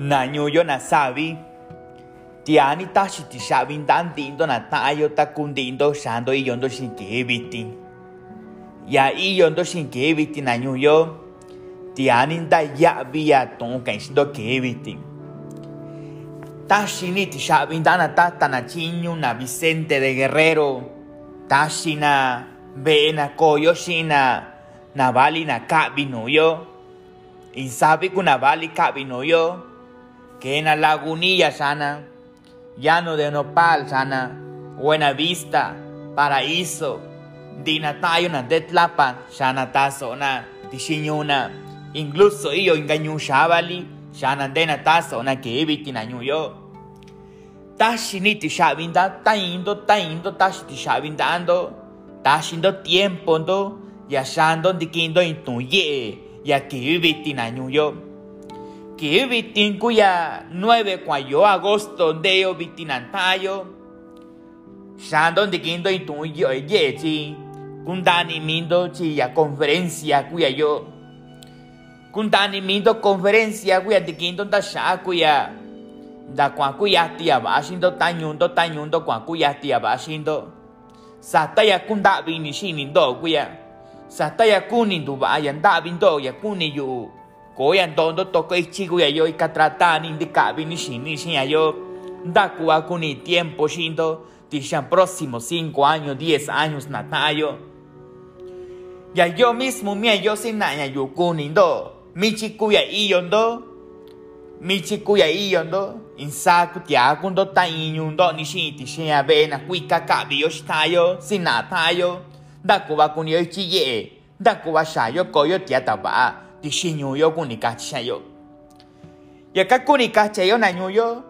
na ñuyo na sabi tiani tashi ti shabin dan dindo na tayo ta kundindo shando i yondo shin kebiti. Ya i yondo shin kebiti na ñuyo tiani da ya via ton kan shindo kebiti. Tashi ni ti shabin dana ta na na Vicente de Guerrero. Tashi na ve na koyo shina na bali na kabi no yo. Insabi kuna bali kabi no yo que en la lagunilla sana, llano de nopal sana, buena vista, paraíso, dinatayo na detlapa, sana tazo na tishiñuna, incluso yo engañu shabali, sana dena tazo na que eviti na ñuyo. Tashi ni ti shabinda, ta indo, ta indo, tashi ti shabindando, tashi indo tiempo ndo, ya shando dikindo intuye, ya que eviti na ñuyo que vitin cuya 9 cuayo agosto de yo vitinantayo. Shandon de kindo itu yo ye chi kundani mindo chi conferencia cuya yo. Kundani mindo conferencia cuya de kindo ta sha cuya da kwa cuya tia ba shindo tañundo tañundo kwa cuya tia ba shindo sata ya kunda bini shinindo cuya sata ya kunindu ba ya ndabindo ya kuni yu koyan tondo toko ichigo ya yo ikatratan indikabi ni shini shin ya yo ndakuwa kuni tiempo shindo tishan próximos 5 años 10 años natayo. Ya yo mismo mi yo sin nanya yo kunindo michi kuya iyondo michi kuya iyondo insaku tiakundo tainyundo ni shin tishin ya bena kuika kabi yo shitayo sin natayo. Ndakuwa kuni yo ichiye ndakuwa shayo koyo tiataba di shiñuyo kunikachayo. Yaka kunikachayo nañuyo,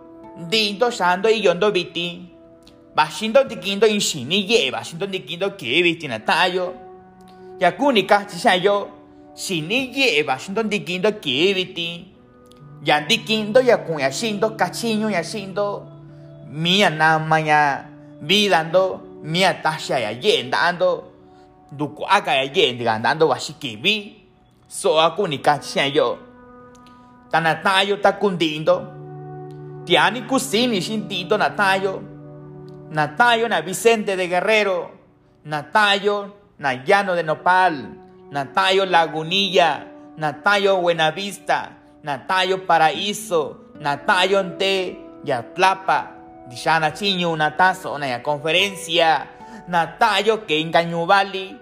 dindo shando y yondo biti, bashindo dikindo in shini ye, bashindo dikindo ke biti natayo. Ya kunikachayo, shini ye, bashindo dikindo ke biti. Ya dikindo ya kunya shindo kachiño ya shindo, mia nama ya vidando, mia tasha ya yendando, duku aka ya yendando washikibi. So aku nikah yo tana tayo ta kundindo tiani kusini shintindo na tayo na Vicente de Guerrero na tayo na Llano de Nopal na tayo Lagunilla na tayo Buenavista na tayo Paraíso na tayo Nte Yatlapa Dishana Chiño na tazo na ya conferencia na tayo que engañubali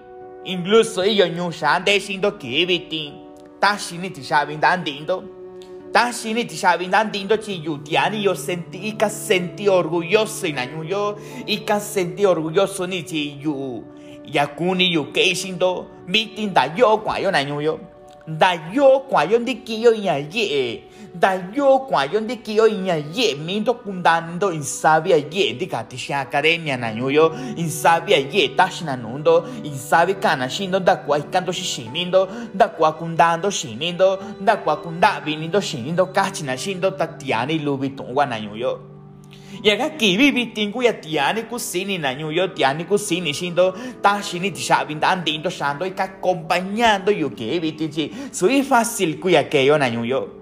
incluso ellos no saben diciendo que vitin tashi ni ti saben dando tashi ni ti saben dando chi yutiani yo sentí y que sentí orgulloso en año yo y que sentí orgulloso ni chi yu. Yakuni yu que siendo vitin da yo cuando año yo da yo cuando di que yo ye da yo cuando di que yo ya ye mindo kundando in sabia ye di katisha academia na yo in sabia ye tashina nundo in sabi kana shindo da kwa ikanto shinindo da kwa kundando shinindo da kwa kunda vinindo shinindo kachina shindo tatiani lubitungwa na yo yaga kibi bitingu ya tiani kusini na tiani kusini shindo tashini tishabin andindo shando y acompañando yo que bitinchi soy fácil kuya que yo na yo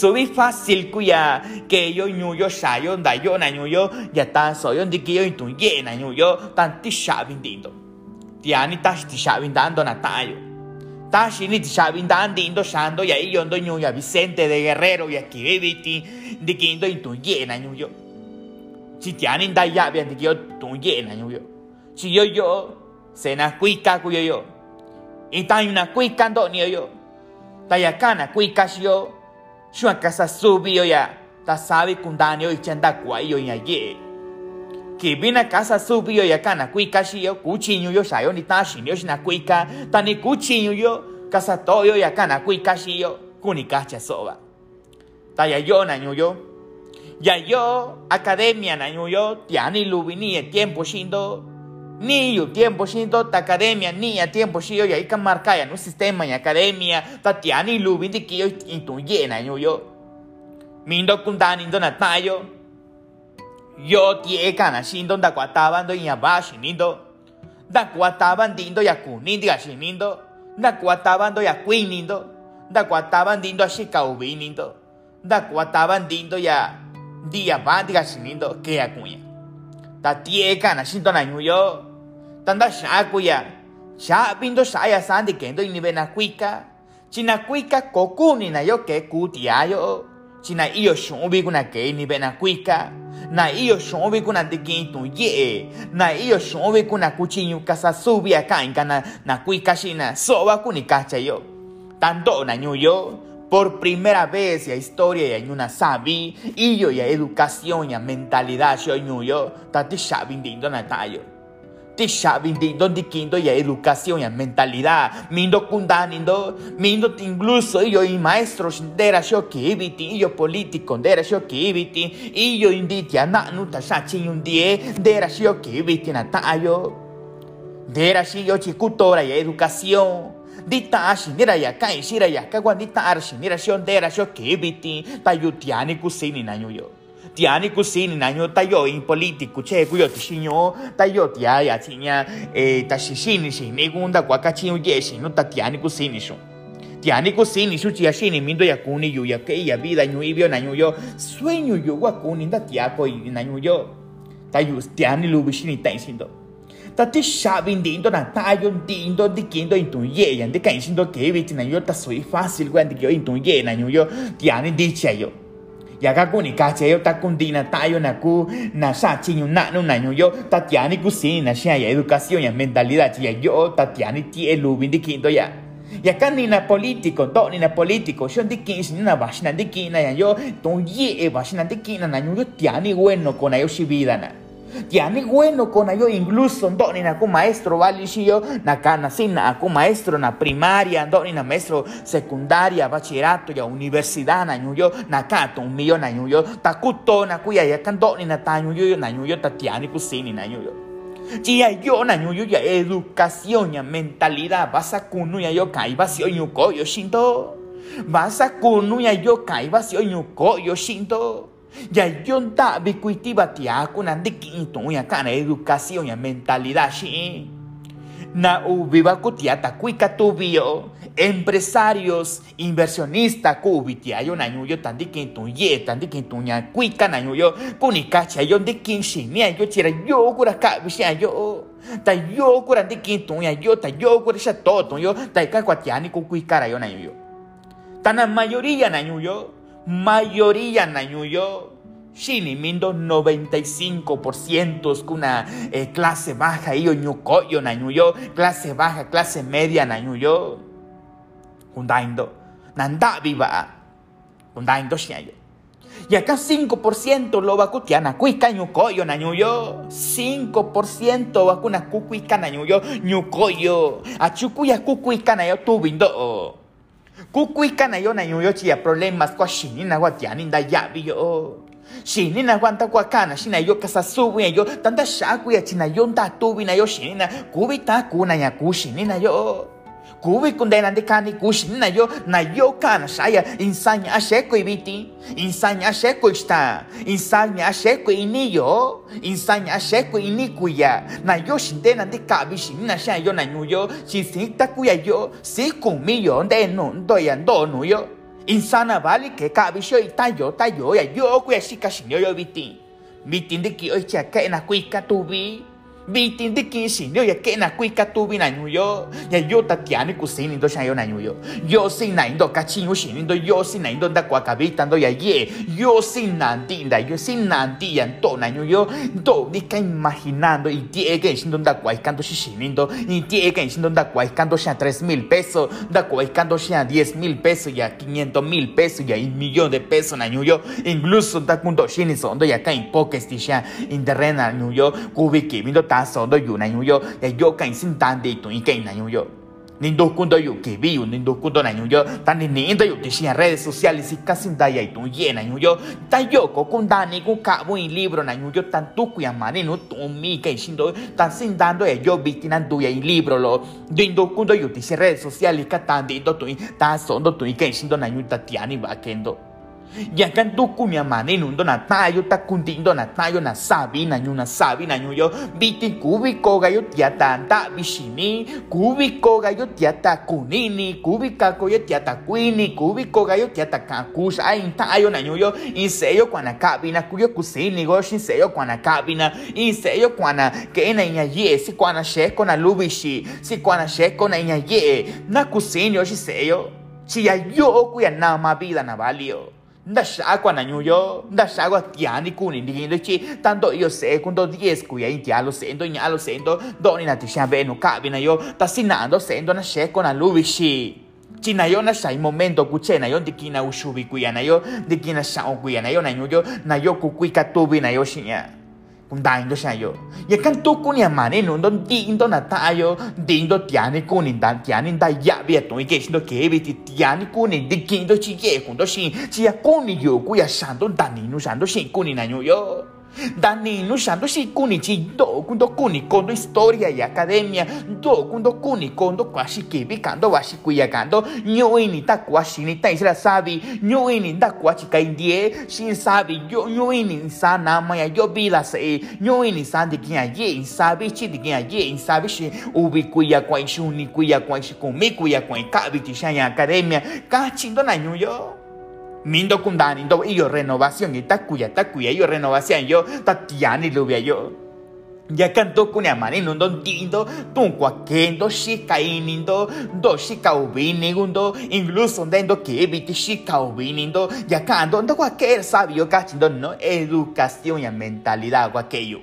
soy fácil kuya que yo yo shayo da yo na yo ya tan soy on dikio intu ye na yo tan tishabin dindo tiani tash tishabin dando na tayo tashini tishabin dandindo shando ya yo ndo ya Vicente de Guerrero ya kibiti dikindo intu ye na yo si tienen da ya bien yo tu llena yo si yo yo se na cuica cuyo yo. Y ta una cuica ndo ni yo. Ta ya kana cuica yo yo a casa subi yo ya ta sabe kundani yo y chanda kwai yo ya ye que vine a casa subi yo ya kana cuica yo cuchillo yo sa yo ni cuica ta ni cuchillo yo casa to yo ya kana cuica yo kunika soba. Ta ya yo yo ya yo academia na yo tiani lubini el tiempo shindo ni yo tiempo shindo ta academia ni a tiempo shindo ya ika marca ya no sistema ya academia. Ta tiani lubini ki yo intuye na yo. Mindo kundani ndo na tayo yo tie kana shindo da kwataba ndo ya bashi nindo da kwataba ndindo ya kunindi ya shinindo da kwataba ndo ya kwinindo da kwataba ndindo ya shikaubi nindo. Da cuataban dindo ya dia van diga sinindo que acuña. Ta tie kana sinto na yo tanda sha kuya sha bindo sha ya san di kendo ini bena kuika china kuika kokuni na yo ke kutia yo china iyo shombi kuna ke ini bena kuika na iyo shombi kuna dikin tu ye na iyo shombi kuna kuchinyu kasa subia kainka na na kuika shina soba kuni kacha yo. Tanto na yo por primera vez la historia ya una sabi y yo ya educación ya mentalidad yo yo tati sabin dindo na tayo ti sabin dindo dikindo ya educación ya mentalidad. Mindo kundanindo mindo incluso yo y maestros dera yo kibiti yo político dera yo kibiti y yo inditia na nuta sachi un die dera yo kibiti na tayo dera yo chikutora ya educación. Dita ashinira ya kai shira ya kagwa dita arshinira shon dera sho kibiti tayu tiani kusini na yo tiani kusini na nyo tayo in politiku che kuyo tishinyo tayo tia ya tinya eh tashishini shini gunda kwa kachinyo yeshi no tatiani kusini shon tiani kusini shu chia shini mindo ya kuni yu ya ke ya vida nyu ibio na yo sueño yo wa kuni nda tiako na yo. Tayu tiani lubishini ta isindo ta ti sabin dindo na tayo dindo di kindo in tun ye yan di kan sindo ke vi na yo ta sui fácil gwan di yo in tun ye na yo ti ani di che yo ya ga ku ni ka che yo ta kun di na tayo na ku na sa chi nyu na no na yo ta ti ani ku si na sha ya educación ya mentalidad ya yo ta ti ani ti e lu bin di kindo ya. Ya kan ni na politico to ni na politico yo di kin sin na bashna di kin na yo tun ye e bashna di kin na yo ti ani bueno con ayo si tiani bueno con yo incluso ndoni na ku maestro vali shio na kana sina aku maestro na primaria ndoni na maestro secundaria bachillerato ya universidad na yo na kato un millón na yo takuto na ku ya kan ndoni na ta yo na yo ta tiani ku sini na yo Chia yo na yo ya educación ya mentalidad vas a kunu ya yo kai vas yo yuko yo shinto. Vas a kunu ya yo kai vas yo yuko yo shinto ya yonta bikuitiba tiaku nandi kinto ya kana educación ya mentalidad shi na ubiba kutiata kuika tubio empresarios inversionistas kubitia yo na nyuyo tandi kinto ye tandi kinto nya kuika na nyuyo kuni kacha yo ndi kinshi ni yo chira yo kura ka bisha yo. Ta yo kura ndi kinto ya yo ta yo kura sha toto yo ta ka kwatiani ku kuika yo na nyuyo tana mayoría na nyuyo mayoría na nyuyo Shini mindo 95% kuna eh, clase baja. Iyo nyukoyo na nyuyo clase baja clase media na nyuyo kundaindo nanda viva. Kundaindo shiayo y acá 5% lo va kutiana kuika nyukoyo na nyuyo 5% va kuna kukuika na nyuyo nyukoyo achukuya kukuika na yo na yo nyuyo chia problemas kwa shini na watiani nda yabi yo shini na kwanta kwa kana shina yo kasa ya yo tanta shaku ya china yo nta tubi na yo na kubi ta kuna ya na yo kubi kunde na kani ku shini na yo na yo kana shaya. Insanya asheko ibiti insanya asheko ista insanya asheko ini yo insanya asheko ini kuya. Na yo shinde na kabi shini na shaya yo na nyu yo si sinta kuya yo si kumi yo nde no ndo ya ndo no yo. Insana vale que kabisho itayo tayo ya yo ku ya shika shinyo yo biti. Biti ndiki oicha ka na kuika tubi biti ndiki shinyo ya ka na kuika tubi na nyuyo ya yo tatiani kusini ndo shayo na nyuyo yo sin na indo kachinyo shini ndo yo sin na indo nda kwa kabita ndo ya ye. Yo sin na ndinda yo sin na ndi ya ndo na nyuyo ndo nika imaginando y tie que shindo nda kwa ikando shishini ndo y tie que nda kwa ikando sha 3 mil pesos kwa ikando sha 10 mil pesos ya 500 mil pesos ya un millón de pesos na nyuyo incluso nda kundo shini so ndo ya ka impokes ti sha interrena nyuyo kubiki mindo so ndo yu na nyuyo ya yo ka sin tan de tu y que na nyuyo Nindo kundo yu que vi nindo kundo na yo tan ni nindo yu en redes sociales y casi daya y tu llena yo. Ta yo ko kunda ni ku ka bu libro na yo. Tan tu ku ya mani no tu mi que shindo tan sin dando e yo vitinan tu ya y libro lo. Nindo kundo yu en redes sociales ka tan dindo tu ta sondo tu que shindo na yo ta tiani va kendo ya kan tu kunya mane nundo na tayo ta kuntindo na tayo na sabi na nyo na sabi na nyo yo. Bitin kubi ko gayo tiata ta bishini kubi ko gayo tiata kunini. Kubi ka ko yo tiata kuini. Kubi ko gayo tiata kakus ay tayo na nyo yo. Inseyo kwa na kabina kuyo kusini go shinseyo kwa na kabina. Inseyo kwa na ke na nya ye si kwa na sheko na lubishi si kwa na sheko na nya ye na kusini yo shinseyo si ya yo kuya na ma vida na valio ndashakwa na nyuyo ndashakwa tiani kuni ndigindo chi tanto io se kundo 10 kuya intialo sendo nyalo sendo doni na tishambe no kabi na yo tasinando sendo na sheko na lubishi china yo na shai momento kuche na yo ndikina ushubi kuya na yo ndikina shao kuya na yo na nyuyo na yo kukuika tubi na yo shinya kundain do shayo ya kan tu kun ya mane no don di do na ta yo di do tiani kun in dan tiani da ya bi to ke shindo ke bi ti tiani kun in di kin do chi ye kun do shin chi ya yo ku ya shan do dan ni no shan do shin na yo Dani no shando shi kuni chi do kundo kuni kondo historia y academia do kundo kuni kondo kwashi kibi kando washi kuya kando nyo ini ta kwashi ni ta isra sabi nyo ini da kwashi ka indie shin sabi yo nyo ini sa nama ya yo bila se nyo ini sa de kia ye sabi chi de kia ye sabi shi ubi kuya kwa shuni kuya kwa shi kumi kuya kwa kabi ti shanya academia ka chindo na nyo yo Mindo kundani ndo iyo renovación y takuya takuya iyo renovación yo tatiani lubia yo. Ya canto kunya mani nundo dindo tun kwa kendo shika inindo do incluso dendo que biti shika ubini ndo ya canto kwa que sabio cachindo no educación y mentalidad aquello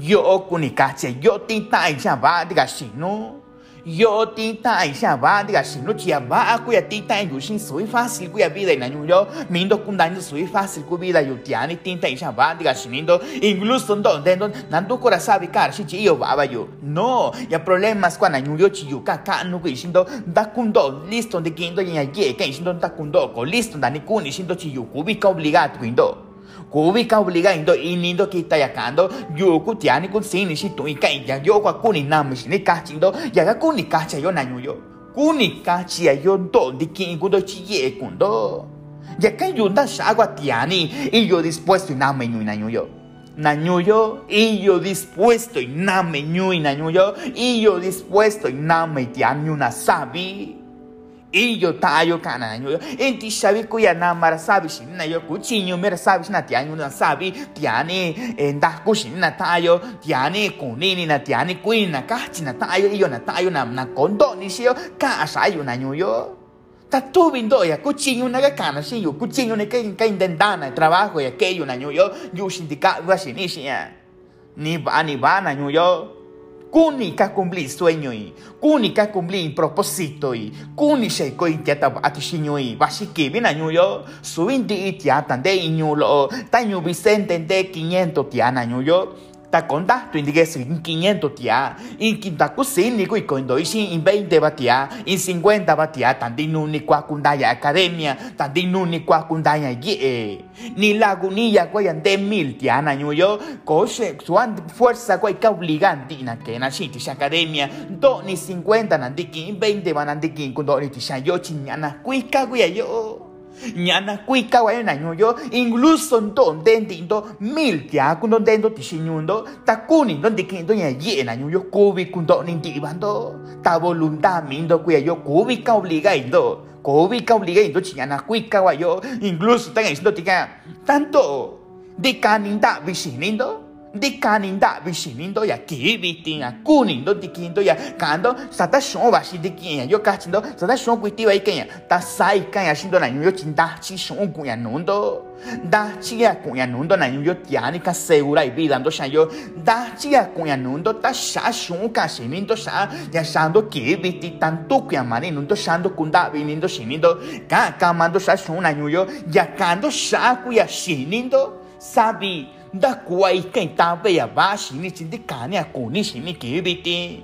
yo. Kunikache yo tinta ya va diga no yo tita isha va diga shinu chia va kuya tita en yushin sui fácil kuya vida na yo mindo kundani sui fácil ku vida yu tiani tinta isha va diga shinindo incluso ndo dendo nandu kora sabi kar shi chi yo baba yo no ya problemas kwa na yo chi yu ka ka nu ku ishindo da kundo listo de kindo ya ye ka ishindo da kundo ko listo da ni kuni shindo chi yu ku bi ka obligato quindo kubika obligando inindo kita yakando. Yuku tiani kun sini shi tu ika ya yo kwa kuni nam shi ni kachindo ya ga kuni kacha yo na yo. Kuni kachi ya yo ndo di kin kundo chi ye kundo. Ya kan yunda shagwa tiani y yo dispuesto y name nyu na yo. Na yo y yo dispuesto y name nyu na yo. Y yo dispuesto y name tiani una sabi iyo tayo kana nyo enti shabi kuya na mara sabi shin na yo kuchinyo mera sabi na tianyo na sabi tiani enda kushin na tayo tiani kunini na tiani kuin na kachi na tayo iyo na tayo na na kondo ni shio ka asayo na yo. Ta tu vindo ya kuchinyo na kana shin yo kuchinyo ne kai kai intentana trabajo ya que yo na yo yo sindicato wa shin ni va ni va na yo kuni ka cumplir sueño y kuni ka cumplir propósito y kuni she ko tiata atishinyo y bashiki bina yo. Subindi tiata de iñulo tañu Vicente de 500 tiana yo ta conta tu indique sin 500 tia in quinta kusini ku ikondo isin in 20 batia in 50 batia tandi nuni kwa kundaya academia tandi nuni kwa kundaya ye ni lagunilla kwa yande mil tia na yo. Koshe suan fuerza kwa ka obligandi na que na shiti academia. Do ni 50 nandiki 20 banandiki kundo ni tisha yo chinyana kuika kwa yo nyana kuika wa na nyoyo incluso ndo ndende ndo mil tia kundo ndendo tishinyundo takuni ndo ndikindo ya ye na nyoyo kubi kundo nindi bando ta voluntad mindo kuya yo kubi ka obliga indo kubi ka obliga indo chinyana kuika wa yo incluso tan indo tika tanto de kaninda bishinindo di kaninda bishinindo ya kibiti ya kunindo dikindo ya kando sata shon ba shi dikin yo kachindo sata shon kwiti ba ikenya ta sai kan ya shindo na yo chinda chi shon ku ya nundo. Da chi ya ku ya nundo na yo tiani ka segura y vida ndo sha yo. Da chi ya ku ya nundo ta sha shon ka shinindo sha ya shando kibiti tanto ku ya mani nundo shando kunda binindo shinindo. Ka kamando sha shon na yo ya kando sha ku ya shinindo. Sabi da quay cái ta về à ba xí ni chỉ đi cả nè cổ ni xí ni kì bị đi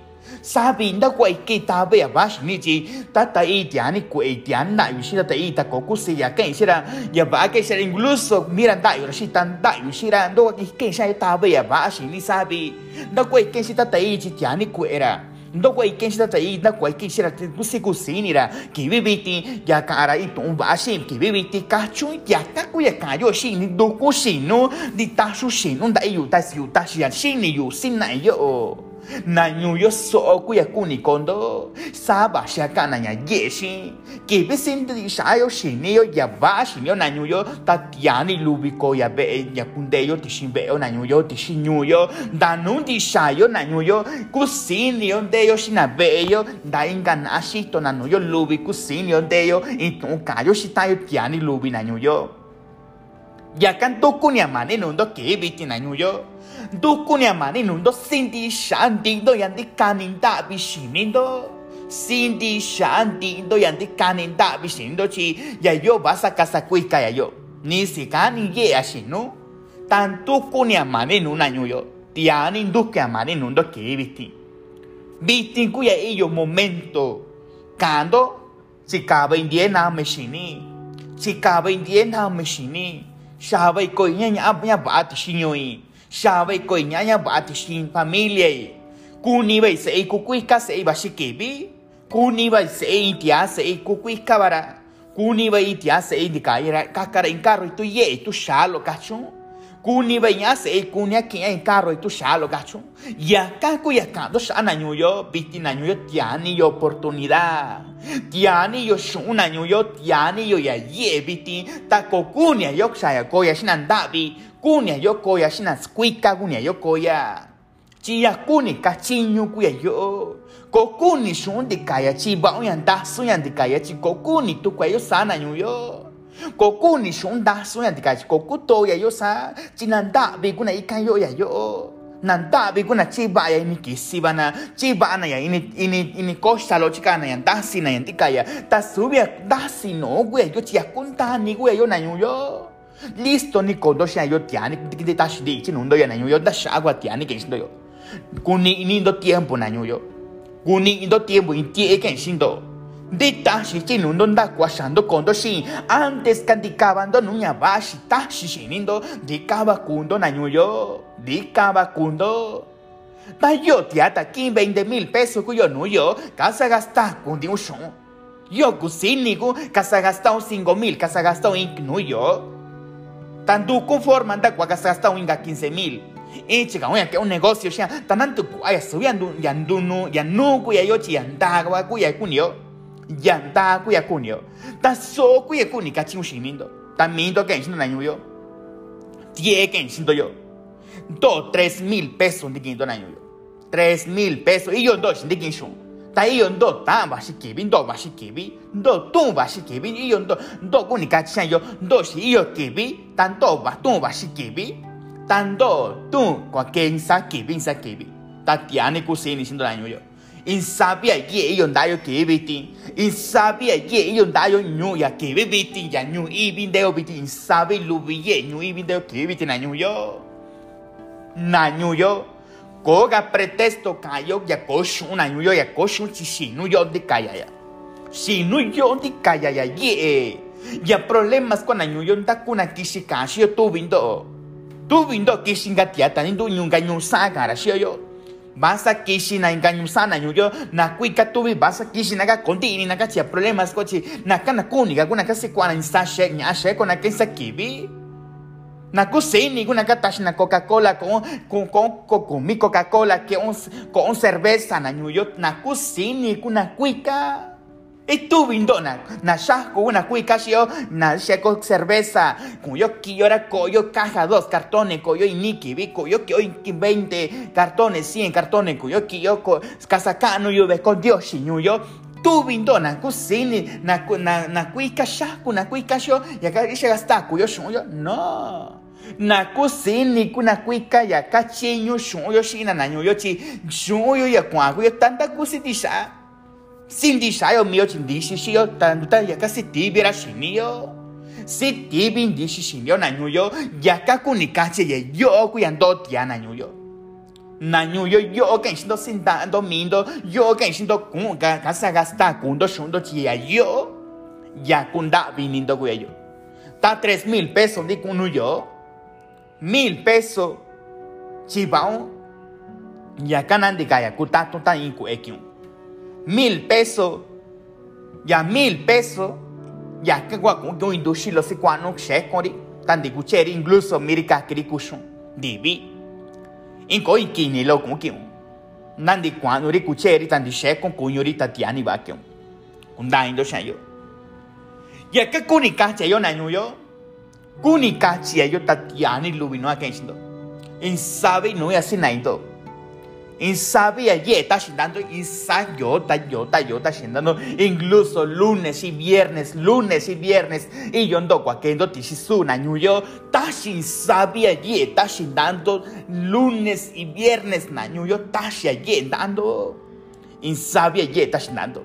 sabi da quay cái ta về à ba xí ni chỉ ta ta y tian ni quay tian na yu xí ta y ta có cú xí ya cái xí ra ya ba cái xí incluso miran da yu xí tan da yu xí ra do cái cái xí ta về à ba xí ni sabi da quay cái xí ta ta y chỉ tian ni quay ra ndo quay ken sita tai na quay ken sira tu se kusini ra ki bibiti ya kara i tu ba shi ki bibiti ka chu ya ka ku ya ka yo shi ni do ku shi no di ta su shi no da yu ta si yu ta shi ya shi ni yu sin na yo na nyu yo so ku ya ku ni kondo sa ba sha ka na ya ye shi ki be sin di sha yo shi ni yo ya ba shi yo na nyu yo ta ya ni lu bi ko ya be ya kun de yo ti shin be yo na nyu yo ti shin nyu yo da nu di sha yo na nyu yo ku sin yo de yo shi na be yo da inga na shi to na nyu yo lu bi ku sin yo de yo i tu ka yo shi ta yo ya ni lu bi na nyu yo ya kan to ku ni amane no ndo ke bi ti na nyu yo Duku ni amani nundo sindi shanti do yandi kanin da bishinindo. Sindi shanti do yandi kanin da bishinindo chi ya yo basa casa kuika ya yo. Ni si kani ye ashinu. Tan tuku ni amani nuna yo. Tiani duke amani nundo ke biti. Biti kuya iyo momento. Kando si kaba indie na meshini. Si kaba indie na meshini. Shaba iko nya nya nya koi nyanya bati shin familia i. Kuni bai se i kukuika se i bashi kebi. Kuni bai se i tia se i kukuika bara. Kuni bai tia se i dikaya kakara in carro itu ye itu shalo kachu. Kuni bai nya se i kunia kia in carro itu shalo kachu. Ya kaku ya kando shana nyuyo biti na nyuyo tiani yo oportunidad. Tiani yo shuna nyuyo tiani yo ya ye biti. Tako kunia yo ksaya koya shinandabi. Kunia yo koya shina squika kunia yo koya chia kuni kachinyu kuya yo. Ko kuni shun di kaya chi ba yan da su yan di kaya chi ko kuni tu kwa yo sana nyu yo. Ko kuni shun da su yan di kaya ko ku to ya yo sa chi nan da bi kuna ikan yo ya yo. Nan da bi kuna chi ba ya ini kisi bana chi ba na ya ini ini ini kosta lo chika na yan da si na yan di kaya. Ta subia da si no kuya yo chia kunta ni kuya yo na nyu yo listo ni kodo sha yo tiani de tashi de ichi nundo ya na yo da shagua tiani que sindo yo. Kuni inindo tiempo na yo. Kuni indo tiempo in tie que sindo de tashi chi nundo nda kwashando kondo shi antes candicabando nuña bashi tashi shinindo de kaba kundo na yo. De kaba kundo ta yo tiata 20 mil pesos cuyo nuyo casa gastar kundi un shon yo kusini ku casa gastar 5 mil casa gastar in nuyo tanto conforme anda kwa gasta un 15 mil. Chica oya que un negocio ya. Tanto ay subiendo ya no ya no ku ya yo chi anda kwa ku ya kunyo ya anda ku ya kunyo ta so ku ya kuni ka chin shinindo ta mindo que tie que shin yo. Do 3 mil pesos de quinto na yo. 3 mil pesos y yo do shin de quinto ta iyo ndo ta ba shi kibi ndo ba shi kibi ndo tu ba shi kibi iyo ndo ndo ku ni ka chen yo ndo shi iyo kibi tan ken sa yo ye iyo nda yo kibi ti in sabia ye iyo nda yo nyu ya kibi biti ya nyu i bin de biti in sabi lu bi ye nyu i bin de kibi ti na yo na nyu yo koga pretexto kayo ya koshu una yuyo ya koshu chi shinu yo di kaya ya shinu yo di kaya ya ya problemas con anyuyo nda kuna kishi kashi yo tu vindo tu vindo kishi ngatia tani tu nyunga nyusa gara shi yo basa kishi na inga nyusa na yuyo na kuika tu vi basa kishi naga kontini naga chia problemas kochi na kana kuni ga kuna kasi kwa na insa she nya she kona kensa kibi na kusini kuna katashi na Coca-Cola con con con con, con mi Coca-Cola que un con cerveza na New York na kusini kuna kuika e tu vindo na shako una kuika shio na sheko cerveza. Cuyo kiora coyo caja dos cartones coyo y niki vi coyo que hoy 20 cartones 100 cartones coyo kiyo kasakano yo ve con Dios York. Tu vindo na kusini na na na kuika shaku na kuika shio ya kaisha gasta kuyo shunyo no na kusini kuna kuika ya kachinyo shunyo shina na nyo chi shunyo ya kwa kuyo tanta kusiti sha sindi sha yo mio chindi shi shi yo tanta ya kasi tibira shini yo si tibi ndi shi shini yo na nyo yo ya ka kunikache ye yo kuya ndo tia na nyo yo na nyo yo yo kan shindo sinda ndo mindo yo kan shindo kun ka kasa gasta kundo shundo chi ya yo. Ya kunda vinindo kuya yo. Ta tres mil pesos di kunu yo mil pesos chibao Ya canan de gaya kutato tan incu Mil pesos. Ya mil pesos. Ya que gua con yo indushi lo se cuano che kori. Tan de kucheri incluso mirika kiri kushun. Divi. Inko ikini lo kiun. Nandi quando ri kucheri tan con kunyori tatiani ba kiun. Kunda indo yo. Ya que kunika che yo na yo. Kunika che yo tatiani lubino akensindo. In sabe no ya sinaindo. En sabe allí está haciendo ensayo, yo, yo, está haciendo incluso lunes y viernes, lunes y viernes. Y yo ando cuaquendo tisisuna, ñuyo, está sin sabe allí está haciendo lunes y viernes, nañuyo, está haciendo. En sabe allí está haciendo.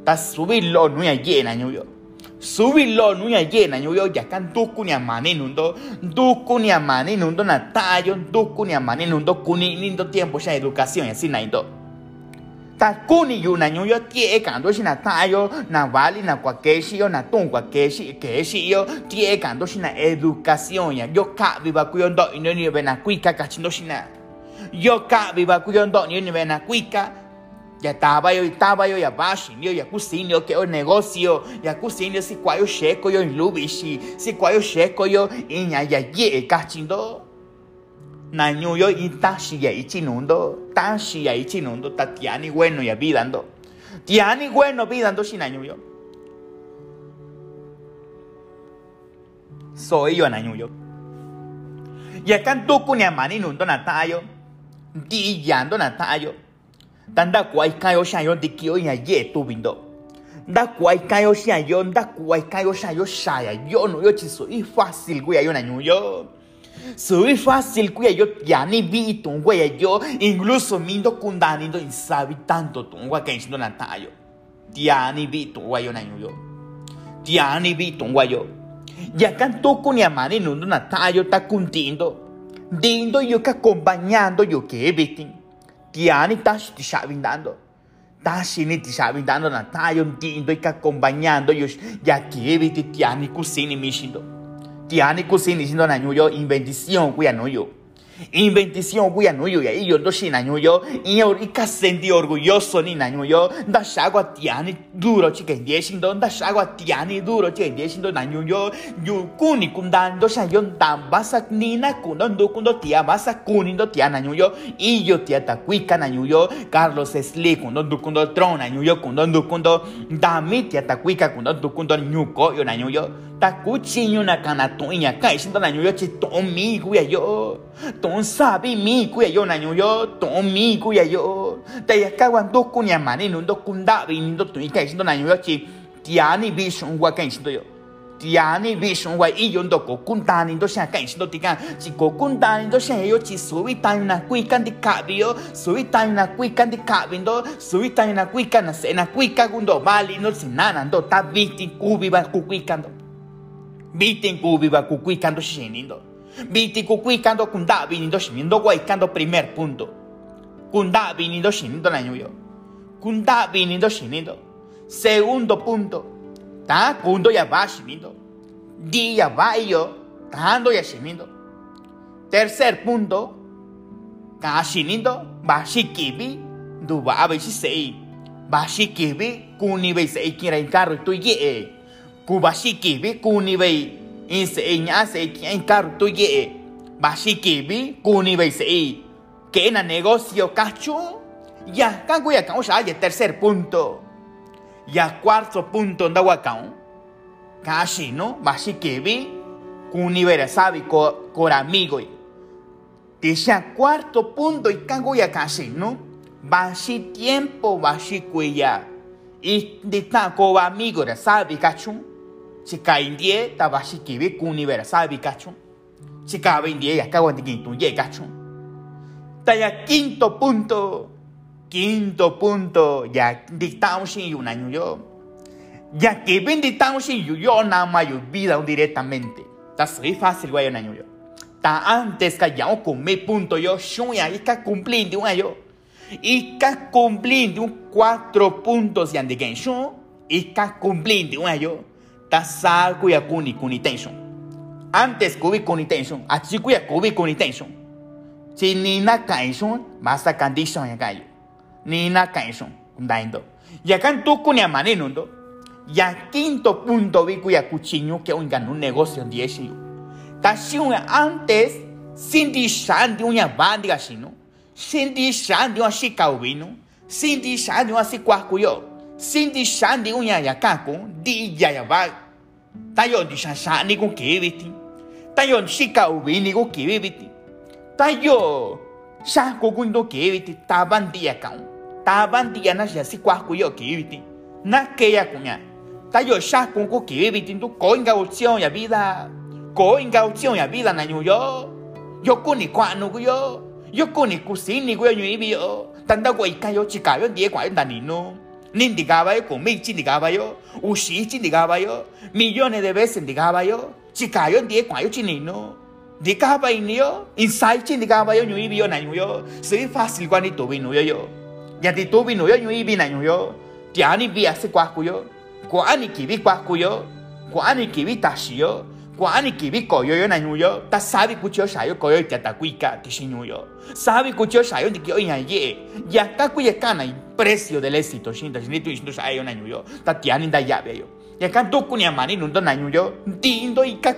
Está subirlo, no allí, nañuyo. Subilo nuya yena yo ya kan duku ni amane nundo duku ni amane nundo na tayo duku ni amane nundo kuni nindo tiempo ya educación así naindo ta kuni yu na yo tie kando si na tayo na vali na kwakeshi yo na ton kwakeshi keshi yo tie kando si na educación ya yo ka viva kuyo ndo ino ni bena kuika kachindo si na. Yo ka viva kuyo ndo ni bena kuika ya estaba yo, estaba yo, ya bashinyo, ya kusinyo, que o negocio, ya kusinyo, si kwayo sheko yo, in lubishi, si kwayo sheko yo, inya ya ye, kachindo. Na yo, itashi ya ichinundo, tashi ya ichinundo, tatiani bueno ya vidando. Tiani bueno vidando si yo. Soy yo na yo. Ya kantuku ni amani nundo na tayo, di tayo. Tanda kuai kayo sha yo dikio ya ye tu bindo. Da kuai kayo sha yo, da kuai kayo sha yo sha ya yo no yo chiso y fácil güey yo na yo. Soy fácil kuya yo ya ni vi yo incluso mindo kundani do insabi tanto tungwa que ensindo na tayo. Ya ni vi tungwa yo na yo. Ya ni vi tungwa yo. Ya kan toku ni amani nundo ta kuntindo. Dindo yo ka acompanhando yo que bitin. Tiani tashi ti shabindando. Tashi ni ti shabindando na tayo tindo ika acompanhando yo ya kibi ti tiani kusini mishindo. Tiani kusini shindo na nyuyo in bendición kuya no yo. In bendición kuya no yo ya iyo ndo shi na nyuyo. In ika senti orgulloso ni na nyuyo. Da tiani duro chike ndieshindo. Da shagwa tiani duro chike ndieshindo na nyuyo. Yu kuni kundando sha yon tan basa nina kundo ndo kundo tia basa kunindo tia na nyuyo. Iyo tia takuika na nyuyo. Carlos Sli kundo ndo kundo tron na nyuyo kundo ndo kundo. Dami tia takuika kundo ndo kundo nyuko yo na nyuyo. Takuchinyo na kanatuinya kai shindo na nyuyo chi tomi kuya yo. Ton sabi mi kuya yo na nyuyo. Ton mi yo. Ta ya kawan do kunya mani nundo kunda bi nindo tui kai shindo na nyuyo chi tiani bi shungwa kai shindo yo. Tiani bi shungwa i yo ndo ko kunta nindo sha kai shindo tika. Chi ko kunta nindo sha yo chi subi tan na kuika ndi kabi. Subi tan na kuika ndo. Subi tan na kuika na se na kuika gundo bali no sinana ndo ta biti kubi ba kukuika ndo. Viti kubi ba kukui kando shinindo. Viti kukui kando kunda vinindo shinindo guay kando primer punto. Kunda vinindo shinindo na ñuyo. Kunda vinindo shinindo. Segundo punto. Ta kundo ya va shinindo. Di ya va yo. Tando ya shinindo. Tercer punto. Ka shinindo. Ba shikibi. Du ba ba shisei. Ba shikibi. Kuni be sei kira en carro tu ye. Kubashiki bi kuni bei in se nya se kien kar tu ye bashiki bi kuni bei se que na negocio cacho ya kan kuya kan ye tercer punto. Ya cuarto punto ndawa kan kashi no bashiki bi kuni vera sabi ko con amigo Tisha cuarto punto y kan kuya kashi no bashi tiempo bashi kuya. Y de ta ko amigo ra sabi kachun Chika indie taba shikibi kuni vera sabi kachun. Chika indie ya kawan di quinto ye kachun. Taya quinto punto. Quinto punto. Ya dictamos sin un año yo. Ya que ven dictamos sin yo nada más yo vida directamente. Ta soy fácil güey un año yo. Ta antes que ya con mi punto yo shuya y ka cumpliendo un año. Y ka cumpliendo cuatro puntos ya de genshu. Y ka cumpliendo un año ta kuya kuni kuni tension. Antes kubi kuni tension, achi kuya kubi kuni tension. chi ni na kai son basta condition ya kayo ni na kai son daindo ya kan tu kunya mani nundo ya quinto punto vi cuya cuchiño que un ganó un negocio en 10 ta antes sin di shan di unya bandi gasino sin di shan di una shikaubino sin di shan di una sikwakuyo sin di shan di unya ya kako di ya ya ba ta yo di shan shan ni con que viti ta yo shikaubini con que viti ta yo sha ko kun do que viti ta bandi ya kan ta bandi ya na ya sikwakuyo que viti na que ya kunya ta yo sha con ko que viti tu ko inga opción ya vida ko inga opción ya vida na yo yo kuni kwanu yo yo kuni kusini yo nyu yo tanda ko ikayo chikayo die kwa ndani no nindigaba yo con mil chindigaba yo ushi yo millones de veces yo chikayo die kwa yo chinino digaba inyo inside chindigaba yo nyu yo na nyu yo. Se fácil kwa ni to vino yo yo. Ya ti to vino yo nyu ibi na nyu yo tiani bi ase kwa kuyo kwa ni kibi kwa kuyo kwa ni kibi tashi yo kwani kibi koyo yo na nyuyo ta sabi kucho shayo koyo te atakuika tishi nyuyo sabi kucho shayo ndiki oya ye ya ta kuye kana precio del éxito shinda shinito shinto shayo na nyuyo ta tiani da yabe yo ya kan toku ni amani nundo na nyuyo ndindo ika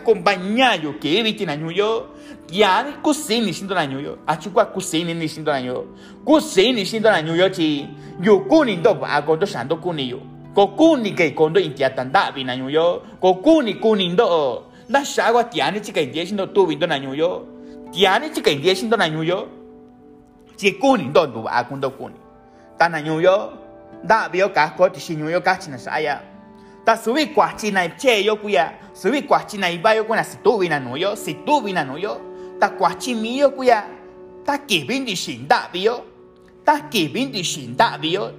kombanyayo ke ebiti na nyuyo tiani kusini shindo na nyuyo achukwa kusini ni shindo na nyuyo kusini shindo na nyuyo chi yukuni ndo ba agondo shando kuni yo kokuni ke kondo intiatandabi na nyuyo kokuni kuni ndo na shagwa tiani chika indie shindo tu vindo na nyuyo tiani chika indie shindo na nyuyo chi kuni ndo ndu ba kundo kuni ta na nyuyo da bio ka ko ti shi nyuyo ka china saya ta subi kwa china che yo kuya subi kwa china iba yo kuna si tu vina nyuyo si tu vina nyuyo ta kwa chi mi yo kuya ta ki bin di shin da bio ta ki bin di shin da bio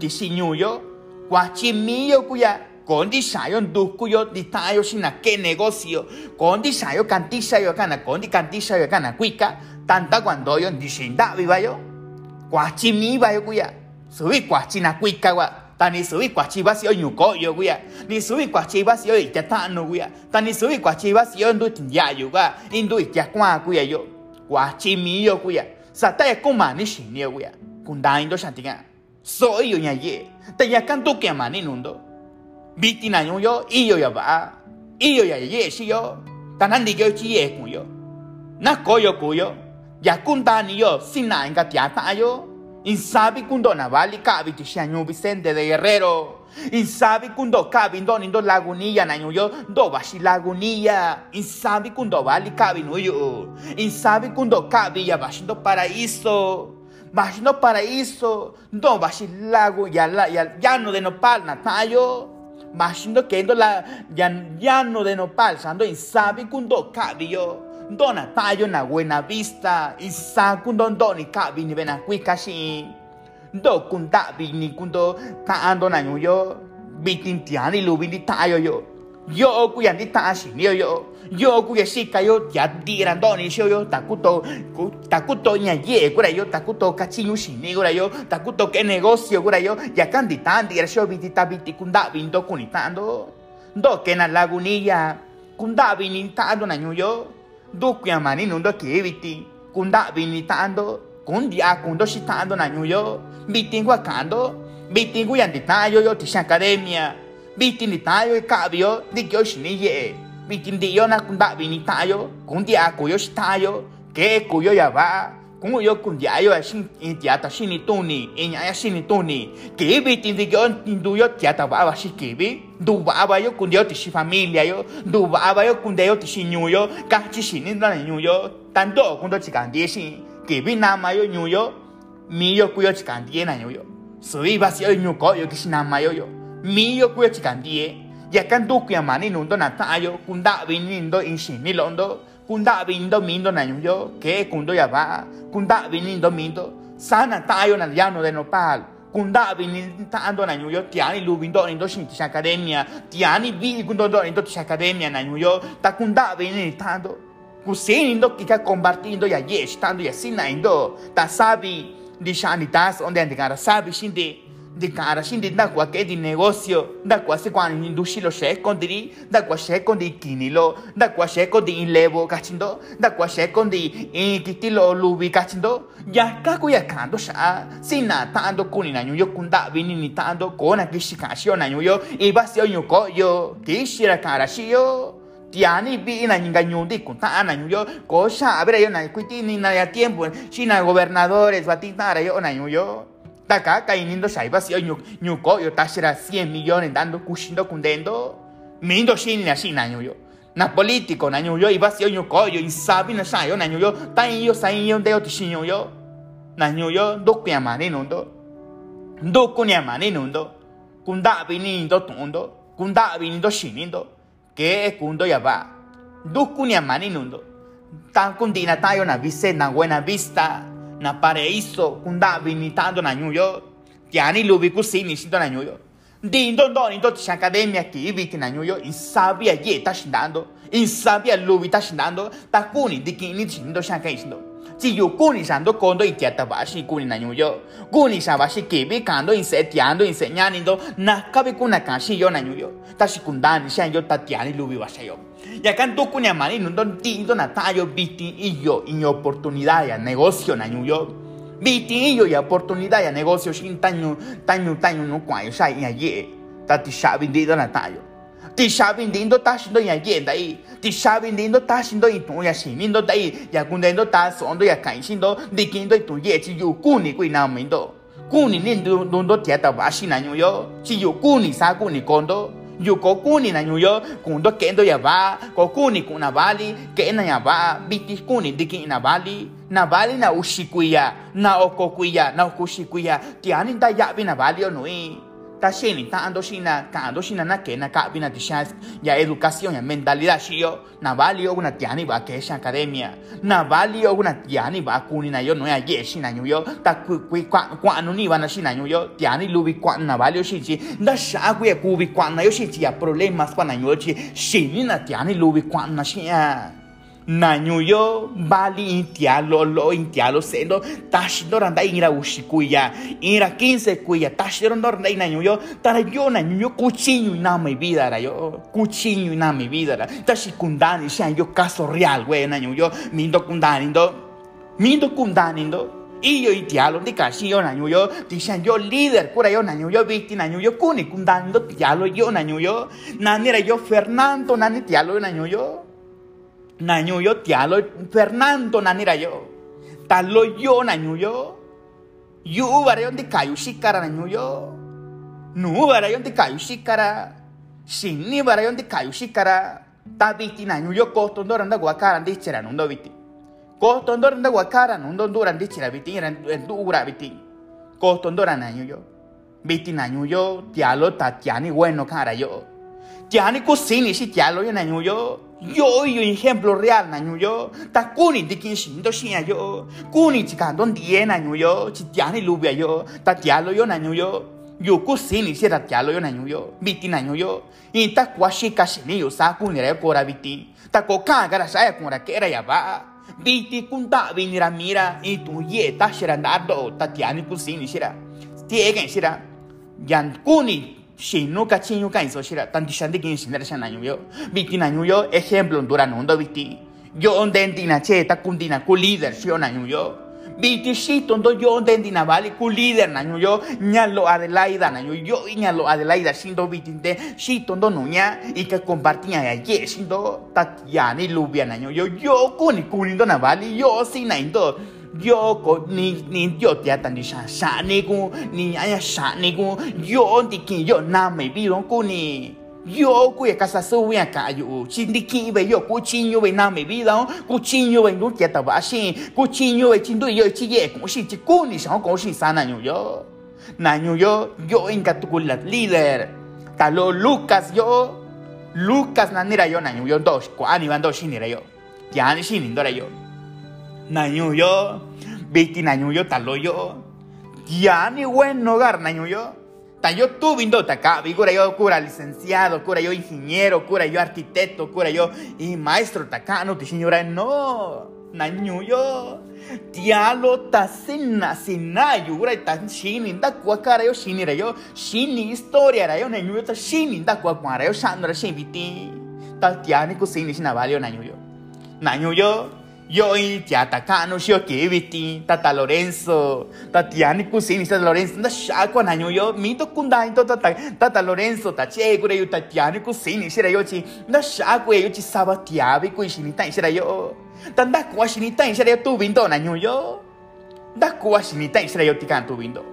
ti shi nyuyo kwa chi mi yo kuya kondi sayo nduku yo di tayo sina ke negocio. Kondi sayo kanti sayo kana kondi kanti sayo kana kuika tanta cuando yo di shinda viva yo kwachi mi ba yo kuya subi kwachi na kuika wa tani subi kwachi ba si yo nyuko yo kuya ni subi kwachi ba si yo ita tano kuya tani subi kwachi ba si yo ndu tinya yo ga indu ita kwa kuya yo kwachi mi yo kuya sata ya kuma ni shini yo kuya kunda indo shantinga so yo nya ye ta ya kanto ke mani nundo biti na yo ya ba iyo ya ye si yo tanan di yo chi ye ku yo. Na ko yo ku yo ya kun ta ni yo sin na enga tia ta yo. Insabi kundo na vali ka biti shanyo Vicente de Guerrero. Insabi kundo ka bindo nindo lagunilla na yo do bashi lagunilla. Insabi kundo vali ka binu yo. Insabi kundo ka ya bashindo paraíso Bashindo paraíso do bashi lago ya la ya llano de nopal na Mashindo kendo la llano de nopal sando insabi kundo kabio dona tayo na buena vista isa kundo ndoni kabi ni bena kwikashi ndo kunda bi ni kundo taando na nyuyo bitin tiani lubindi tayo yo. Yo kuyandi tashi ni yo yo kuya shika yo ya dira ndoni sho yo takuto takuto nya ye kura yo takuto kachinyu shini kura yo takuto ke negocio kura yo ya kandi tandi era sho biti tabiti kunda bindo kunitando ndo ke na lagunilla kunda binitando na nyuyo. Ndo kuya mani nundo ke biti kunda binitando kundi akundo shitando na nyuyo. Biti ngwakando biti nguyanditayo yo tisha academia biti nitayo ikabio dikyo shini ye biti yo na kunda binitayo kundi akuyo shitayo ke kuyo ya ba. Kungu yo kundi ayo ya shin intiata shini tuni inya ya shini tuni ke biti dikyo ndu yo tiata ba ba shikibi ndu ba ba yo kundi yo tishi familia yo ndu ba ba yo kundi yo tishi nyuyo kachi shini na nyuyo tanto kundo chikandie shin kibi nama yo nyuyo mi yo kuyo chikandie na nyuyo sui basi yo nyuko yo kishi nama yo yo mi yo kuyo chikandie ya kan du kuya mani nundo na tayo kunda vinindo inshini londo kunda vindo mindo na nyuyo ke kundo ya ba. Kunda vinindo mindo sana tayo na llano de nopal kunda vinitando na nyuyo tiani lubindo nindo shinti academia tiani vi kundo do nindo academia na nyuyo ta kunda vinitando kusini ndo kika compartindo ya yesh tando ya sina indo ta sabi di shani tas onde andikara sabi shinde di cara sindi da qua che di negozio da qua se quando induci lo scecco di da qua scecco di kinilo da qua scecco di inlevo cacindo da qua scecco di kitilo lubi cacindo. Ya ka ku ya sha sina tando kuni na yo kunda vini ni tando kona kishikashio na yo iba sio nyuko yo kishira cara shio tiani bi na nyinga nyundi kunta na yo ko sha abere yo na kuiti ni na ya tiempo china gobernadores batita yo na yo Taka kainindo shaiba si nyu nyuko yo tashira 100 millones dando kushindo kundendo. Mindo shini na shina yo. Na político na yo iba si nyuko yo isabi na shayo na yo tan yo sai yo deo tishinyo yo. Na yo do kuyamani nundo. Do kunyamani nundo. Kunda vinindo tundo. Kunda vinindo shinindo. Que kundo ya va. Do kunyamani nundo. Tan kundina tayo na vise na buena vista na paraíso kunda vinitando na nyuyo tiani lubi kusini sinto na nyuyo dindo ndo ni to academia ki viti na nyuyo insabia ye ta shindando insabia lubi ta shindando takuni dikini shindo shaka isindo chỉ yêu cô ni sang đó con đó ít tiệt ba sĩ cô ni na nhung yo cô ni sang ba sĩ kể bị càng đó in sẽ tiệt đó in sẽ nhà ni đó na các bị cô na càng sĩ yo na nhung yo ta sĩ cũng đan ni sang yo ta tiệt ni lubi ba sĩ yo ya kan to ko ni amani no don ti do na ta yo biti iyo in oportunidad ya negocio na nhung yo. Biti iyo ya oportunidad ya negocio sin taño taño taño no kwa yo sai ya ye. Ta ti sha bi do na ta yo ti sha bi do ta shi do ya ye dai ti sabe lindo ta shindo i tu ya shin lindo dai ya kun dendo ta sondo ya kai shindo di kin do tu ye chi yu ku ni kui na min do ku ni nin do do do tia ta ba shi na nyu yo. Chi yu ku ni sa ku ni kondo yu ko ku ni na nyu yo kun do kendo ya ba ko ku ni ku na bali ke na ya ba biti ku ni di kin na bali na bali na ushikuya na okokuya na okushikuya tiani da ya bi na bali o nui ta shini ta ando shina ka ando shina na ke na bina tishas ya educación ya mentalidad shio na vali o una tiani que es academia na vali o una tiani ba kuni na yo no ya ye shina yo ta ku ku kwa no ni ba na shina yo tiani lubi kwa na vali o shi chi da sha ku ya ku kwa na yo chi ya problemas kwa na yo chi shini na tiani lubi kwa na nanyuyo bali intialo lo intialo sendo tashindo randa ira ushikuya ira 15 kuya. Tashindo randa nanyuyo tara yo nanyuyo cuchillo na mi vida era yo. Cuchillo na mi vida era tashikundani shan yo caso real güey nanyuyo mindo kundani ndo. Mindo kundani ndo. Iyo itialo ndi kashi yo nanyuyo tishan yo líder kura yo nanyuyo viti nanyuyo kuni kundani ndo tialo yo nanyuyo nanira yo Fernando nani tialo nanyuyo Nañuyo tialo Fernando nanirayo. Talo yo nañuyo. Yu barayon di kayu shikara nañuyo. Nu barayon di kayu shikara. Shinni barayon di kayu shikara. Tabiti nañuyo kostondora nda guakara chera nundo biti. Kostondora nda guakara nundo ndura ndi chera biti ndura biti. Kostondora nañuyo. Biti nañuyo tialo tatiani bueno cara yo. Tiani kusini si tialo yo nañuyo. yo. Yo ejemplo real na nyu yo. Ta kuni di kin shin do shin yo. Kuni chi kan don die na nyu yo. Chi tia ni lu bia yo. Ta tia lo yo na nyu yo. Yo ku si ni si ta tia lo yo na nyu yo. Biti na nyu yo. I ta kwa shi ka shi ni yo sa kuni re ko ra biti ta ko ka ga ra sa ya kun ra ke ra ya ba biti kun ta vi ni ra mira. I tu ye ta shi ra da do ta tia ni ku si ni shi ra tie gen shi ra yan kuni shinu ka chinyu ka iso shira tanti shandi kin shinera shana yo biti na yo ejemplo ndura nundo biti yo ondendi na che ta kundina ku líder shio na yo biti shito ndo yo ondendi na vali ku líder na yo ñalo adelaida na yo ñalo adelaida shindo biti de shito ndo nuña y que compartía ya ye shindo tatiani lubia na yo kuni kuni ndo na vali yo si na indo yo ni ni yo tia tan di sha ni ku ni aya sha ni ku yo di ki yo na me bi ron ku ni. Yo ku ya casa su ya ka yu chi ki be yo ku chi yo be na me bi da ku chi yo be nu tia ta ba shi ku chi yo be chin yo chi ye ku shi chi ku ni sha ko shi sa na nyu yo. Na yo yo en ka tu ku la líder. Ta lo Lucas yo. Lucas na ni ra yo na nyu yo dos ku ani ban dos ni ra yo. Ya ni shi ni ra yo Nañuyo, Viti Nañuyo, Taloyo, ya ni buen hogar Nañuyo. Ta yo tu vindo acá, cura yo cura licenciado, cura yo ingeniero, cura yo arquitecto, cura yo y maestro tacano, te señora, no. na nyu yo dialo ta sinna sinna yura ta shini da kwa kara yo shini ra yo shini historia ra yo na nyu ta shini da kwa kwa ra yo shandra shin biti ta tiani ku sini sina valio na nyu yo na nyu yo yo i tia ta kano shio ke biti ta ta Lorenzo ta tiani ku sini sa Lorenzo da shakwa na nyu yo mi to kundai to ta ta ta Lorenzo ta che gure yo ta tiani ku sini shira yo chi da shakwa yo chi saba tiavi ku shini ta shira yo. Tanda kuwa shini tan shara yo tu vindo na yo. Da kuwa shini tan shara yo tikan tu vindo.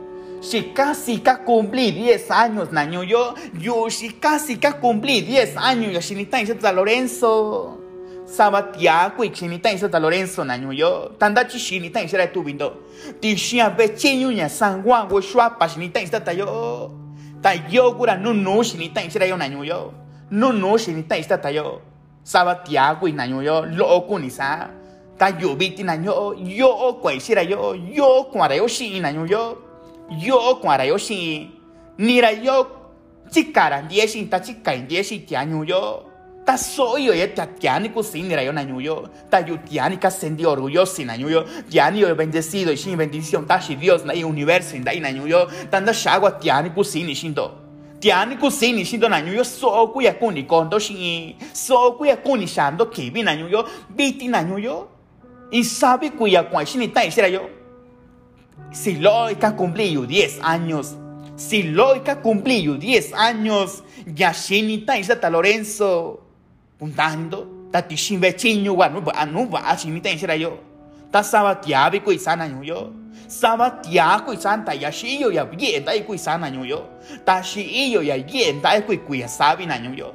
Si casi ka cumplí 10 años na yo yo si casi ka cumplí 10 años yo shini tan shara Lorenzo sabatia kui shini tan shara Lorenzo na yo tanda chi shini tan shara tu vindo. Ti shia be chinyu nya san juan wo shwa pa shara yo ta yo. Gura no no shini tan yo na yo. No no shini tan shara yo. Saba tiago na yo lo ta yo biti na yo kwai sira yo. Yo kwara yo shi na yo. Yo kwara yo shi ni ra yo chikara ndie shi ta chikai ndie shi tia yo ta soy yo ya ta tiani ku sin ni ra yo na yo ta yo tiani ka sendi orgulloso na yo tiani yo bendecido y sin bendición ta shi Dios na universo na na yo tanda shagwa tiani ku sin ni shindo tiani ku sini shindo na nyuyo so ku ya kuni kondo shi so ku ya kuni shando kibi na nyuyo biti na nyuyo y sabe ku ya kwa shini tai shira yo. Si loika cumplió 10 años si loika cumplió 10 años ya shini tai shata Lorenzo puntando tati shimbe chinyo wa nu ba nu ba shini tai shira yo. Ta saba tiabi ku isana nyuyo sama tia kui san ta ya shi yo ya ye dai kui san na yo. Ta shi yo ya ye dai kui kui ya sabi na yo.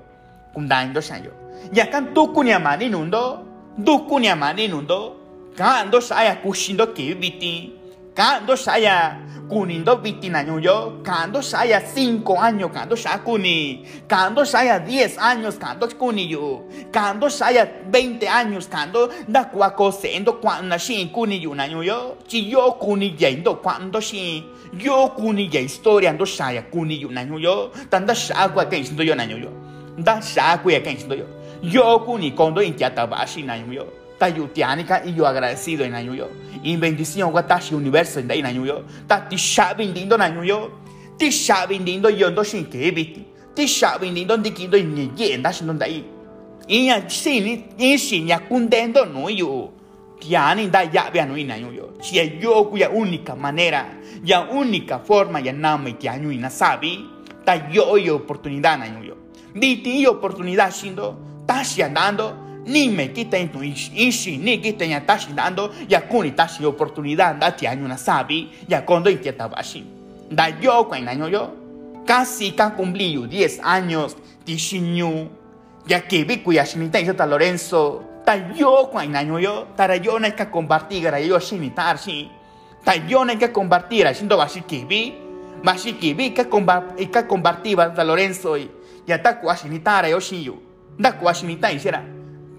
Kum dan do san yo. Ya kan tu kunya mani nundo du kunya mani nundo kan do saya kushindo ke biti kan do saya kunindo vitina yo, cuando saya 5 años, cuando saya kuni, cuando saya 10 años, cuando kuni yo, cuando saya 20 años, cuando da cuaco sendo cuando shi kuni yo na yo, si yo kuni yendo cuando shi, yo kuni ya historia ando saya kuni yo na yo, tanda shagua que yo na yo, da shagua que yo, yo kuni kondo intiata bashi na yo tayutianica y yo agradecido en año yo. Y bendición watashi universo en dai año yo. Ta ti shabindindo na año yo. Ti shabindindo yo ndo shin ke biti. Ti shabindindo ndikindo ni yenda shin dai. Inya sini in shin ya kundendo no yo. Tiani da ya bia no ina yo. Si yo cuya única manera, ya única forma ya nama y tiaño ina sabi. Ta yo yo oportunidad na yo. Biti oportunidad shindo. Tashi andando ni me quiten tu ishi, ni quiten ya tashi dando, ya kuni tashi oportunidad da ti año sabi, ya cuando inquieta bashi. Da yo cuando año yo, casi ka cumplí 10 años, ti shinyu, ya que vi cuya shinita y ta Lorenzo, ta yo cuando año yo, tara yo na ka compartir gara yo shinitar shi, ta yo na ka compartir shindo bashi vi, bashi que vi ka compartir ta Lorenzo y ya ta kwa shinitar yo shiyu, da kwa shinita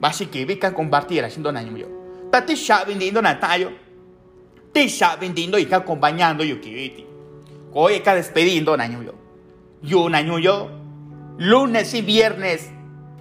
y será basi kibi kan compartir haciendo naño yo tati sha vendiendo na tayo te sha vendiendo y acompañando yo kibiti koe ka despediendo naño yo lunes y viernes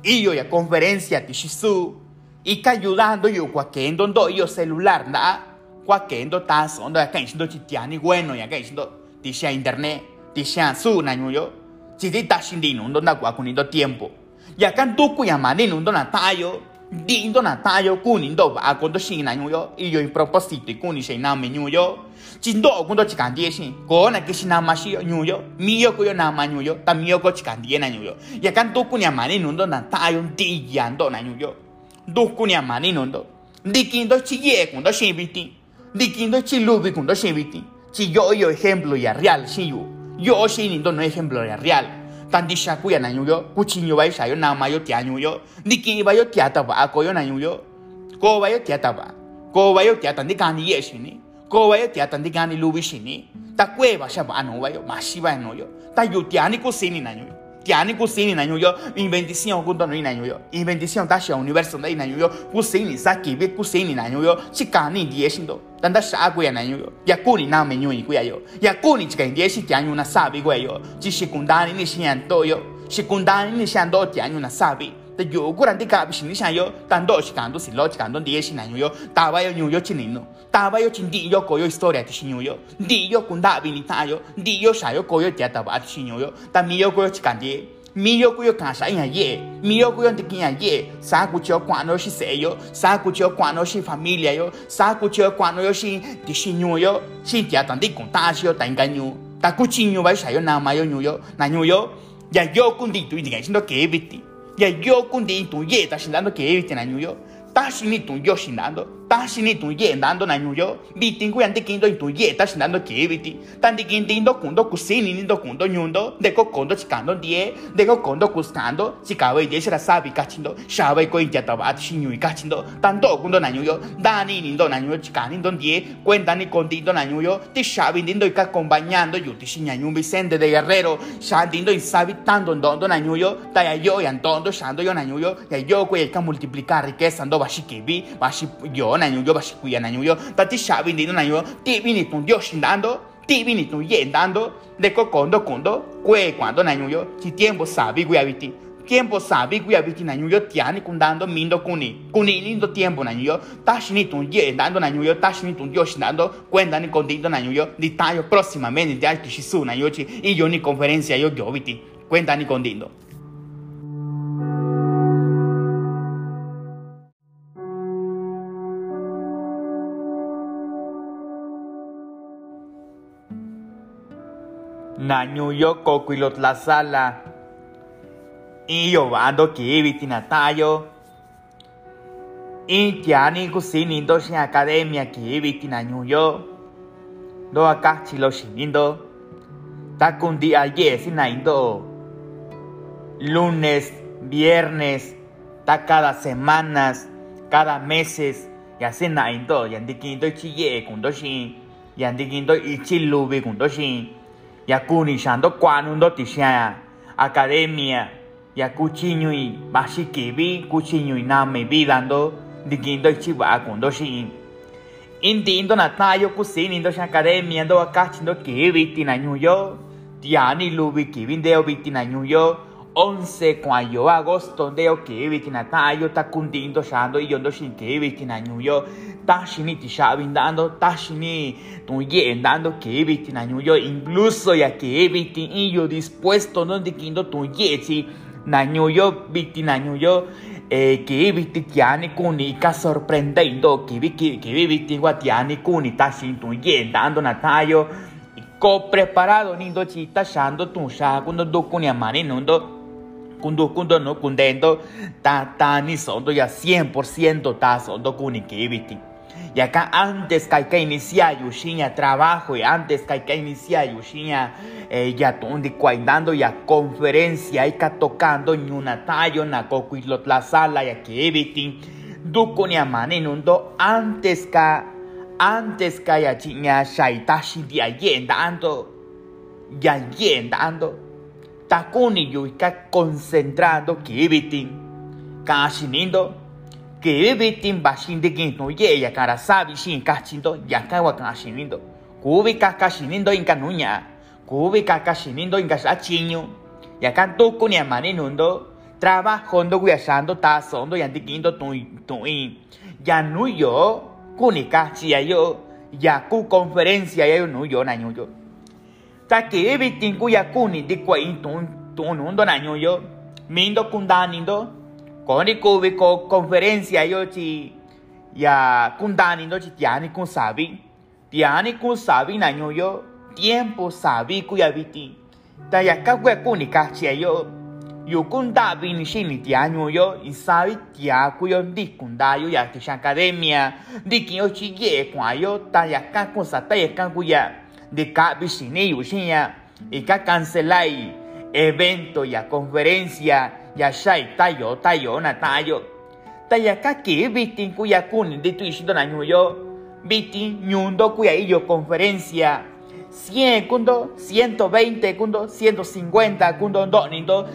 y yo ya conferencia ti shisu y ka ayudando yo cuaquendo ndo yo celular na cuaquendo tazo ndo ya kan shindo chitiani bueno ya kan shindo ti sha internet ti sha su naño yo. Chiti ta shindino ndo na cuacunindo tiempo. Ya kan tuku ya manino ndo tayo dindo tayo kuni ndo ba ko do shin na yo i proposito kuni sei na me yo chindo ko do chikandie shin ko na ke shina ma shi nyu yo mi yo ko yo na ma nyu yo ta mi yo ko chikandie na nyu yo ya kan to kuni amani nundo na tayo di yando na nyu yo do kuni amani nundo dikindo chi ye ko do shin biti dikindo chi lubi ko do shin biti chi yo ejemplo ya real shi yo yo shin ndo no ejemplo ya real tan di sha kuya nan yu yo ku chin yo bai sha yo na ma yo tia nyu yo ni ki bai yo tia ta ba ko yo nan yu ko bai yo ba ko bai yo ni ka ni ko bai yo ni ka ni lu ba sha ba bai yo ma shi yo ta yu ko se ni nan nyuyo in bendición kundo no ina nyuyo in bendición ta sha universo na ina nyuyo kusini saki be kusini na nyuyo chikani die shindo tanda sha ku ya na nyuyo ya kuni na me nyuyi ku ya yo ya kuni chika die shi tianyu na sabi ku yo chi shikundani ni shian to yo shikundani ni shian do tianyu na sabi te yo kuran di ka bishin sha yo tan do shi kan do si lo chi kan do di shi na nyu yo ta ba yo nyu yo chi ni no ta ba yo chin di yo ko yo historia ti shi nyu yo di yo kun da bi ni ta yo di yo sha yo ko yo tia ta ba ti shi nyu yo ta mi yo ko yo chi kan di mi yo ku yo kan sa ya ye mi yo ku yo ti kin ya ye sa ku cho kwa no shi se yo sa ku cho kwa no shi familia yo sa ku cho kwa no yo shi ti shi nyu yo shi tia tan di kun ta shi yo ta ga nyu ta ku chi nyu ba sa yo na ma yo nyu yo na nyu yo ya ya yo kun di tu ye ta sin dando ke biti na nyu yo ta sin ni tu yo sin dando ta shini tu ye dando na nyuyo bitin ku yante kindo tu ye ta shinando tan di kin tindo kundo kusini nindo kundo nyundo de ko kondo chikando die de ko kondo kuskando chikawe ye shira sabi kachindo shawe ko inja ta bat shinyu kachindo tanto kundo na dani nindo na nyuyo chikani ndo die cuenta ni contindo na nyuyo ti shabi nindo ika acompañando yu ti shinya nyu Vicente de Guerrero shandindo y sabi tanto ndondo na nyuyo ta ya yo ya ndondo shando yo na nyuyo ya yo multiplicar riqueza ndo bashikibi bashi yo na nyu yo ba shikuya na nyu yo ta ti shabi ni na nyu ti ni tun shindando ti ni tun yendando de ko kondo kwe cuando na nyu yo ti tiempo sabi abiti tiempo sabi nyu yo tiani kundando mindo kuni kuni lindo tiempo na nyu yo ta shini tun yendando na nyu yo ta shini tun dio shindando cuenta ni contindo na nyu yo di tayo próximamente di alti shisu na yo chi y yo ni conferencia yo yo abiti cuenta ni Nañuyo coquilot la sala. Y yo bando que vitinatayo. Y ya ni cusini dos en academia que vitinañuyo. Do acá chilo shinindo. Ta con día yes inaindo. Lunes, viernes, ta cada semanas, cada meses. Y así naindo. Y andiquindo chille con dos shin. Y andiquindo y chilubi shin yakuni shando kwanundo tishaya academia ya kuchiñui bashikibi kuchiñui name vidando digindo chiba kundo shin indindo natayo kusinindo sha academia ndo akachindo kibiti na nyuyo tiani lubi kibindeo biti na nyuyo 11 kwayo agosto ndeo kibiti na tayo takundindo shando iyondo shin kibiti na nyuyo tashini tishabindando tashini tuyendando que eviti na ñuyo incluso ya que eviti y yo dispuesto no dikindo tuyeti na ñuyo viti na ñuyo eh, que eviti tiani kuni ka sorprendendo que vi que que eviti guatiani kuni tashin tuyendando na tayo ko preparado nindo chita shando tu sha kundo dokuni amani nundo kundo kundo no kundendo ta ta ni sondo ya 100% ta sondo kuni que eviti y acá antes que hay que iniciar Yushinya trabajo y antes que hay que iniciar Yushinya eh, ya donde cuidando ya conferencia y que tocando en una tayo na cocuilot la sala ya que evitin duko ni amane nundo antes que antes que ya chinya shaitashi dia yendando ya yendando takuni yu ka concentrando evitin kashinindo que bitin bashin de gin no ye ya cara sabi shin kachindo ya ka wa ka shinindo kubi ka ka shinindo inka nunya kubi ka ka shinindo inka shachiño ya kan to ko ni amani nundo trabajando guyasando ta sondo ya dikindo tu tu ya nuyo kuni ka chi yo ya ku conferencia ya no yo na yo ta que bitin ku ya kuni di kwa in tu tu nundo na yo. Mindo kundanindo Koni kubi ko conferencia yo chi ya kundani no chi tiani kun sabi tiani kun sabi yo. Tiempo sabi ku ya biti ta ya ka kwe kuni ka chi yo. Yo kunda bi ni shi ni tianyo yo. I sabi tia ku yo. Di kunda yo ya ti academia. Di ki yo chi ye kwa yo. Ta kun sa ta ya ka ku ya de ka bi shi ni yo shi ya. Y ka cancelai evento ya conferencia ya shai tayo tayo na tayo taya kaki bitin kuya kuni de tu ishido na nyuyo bitin nyundo kuya iyo conferencia 100 kundo 120 kundo 150 kundo ndo nindo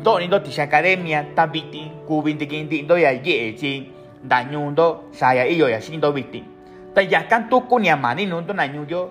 ndo nindo tisha academia ta bitin kubin dikin dindo ya yechi da nyundo shaya iyo ya shindo bitin taya kan tuku ni amani nundo na nyuyo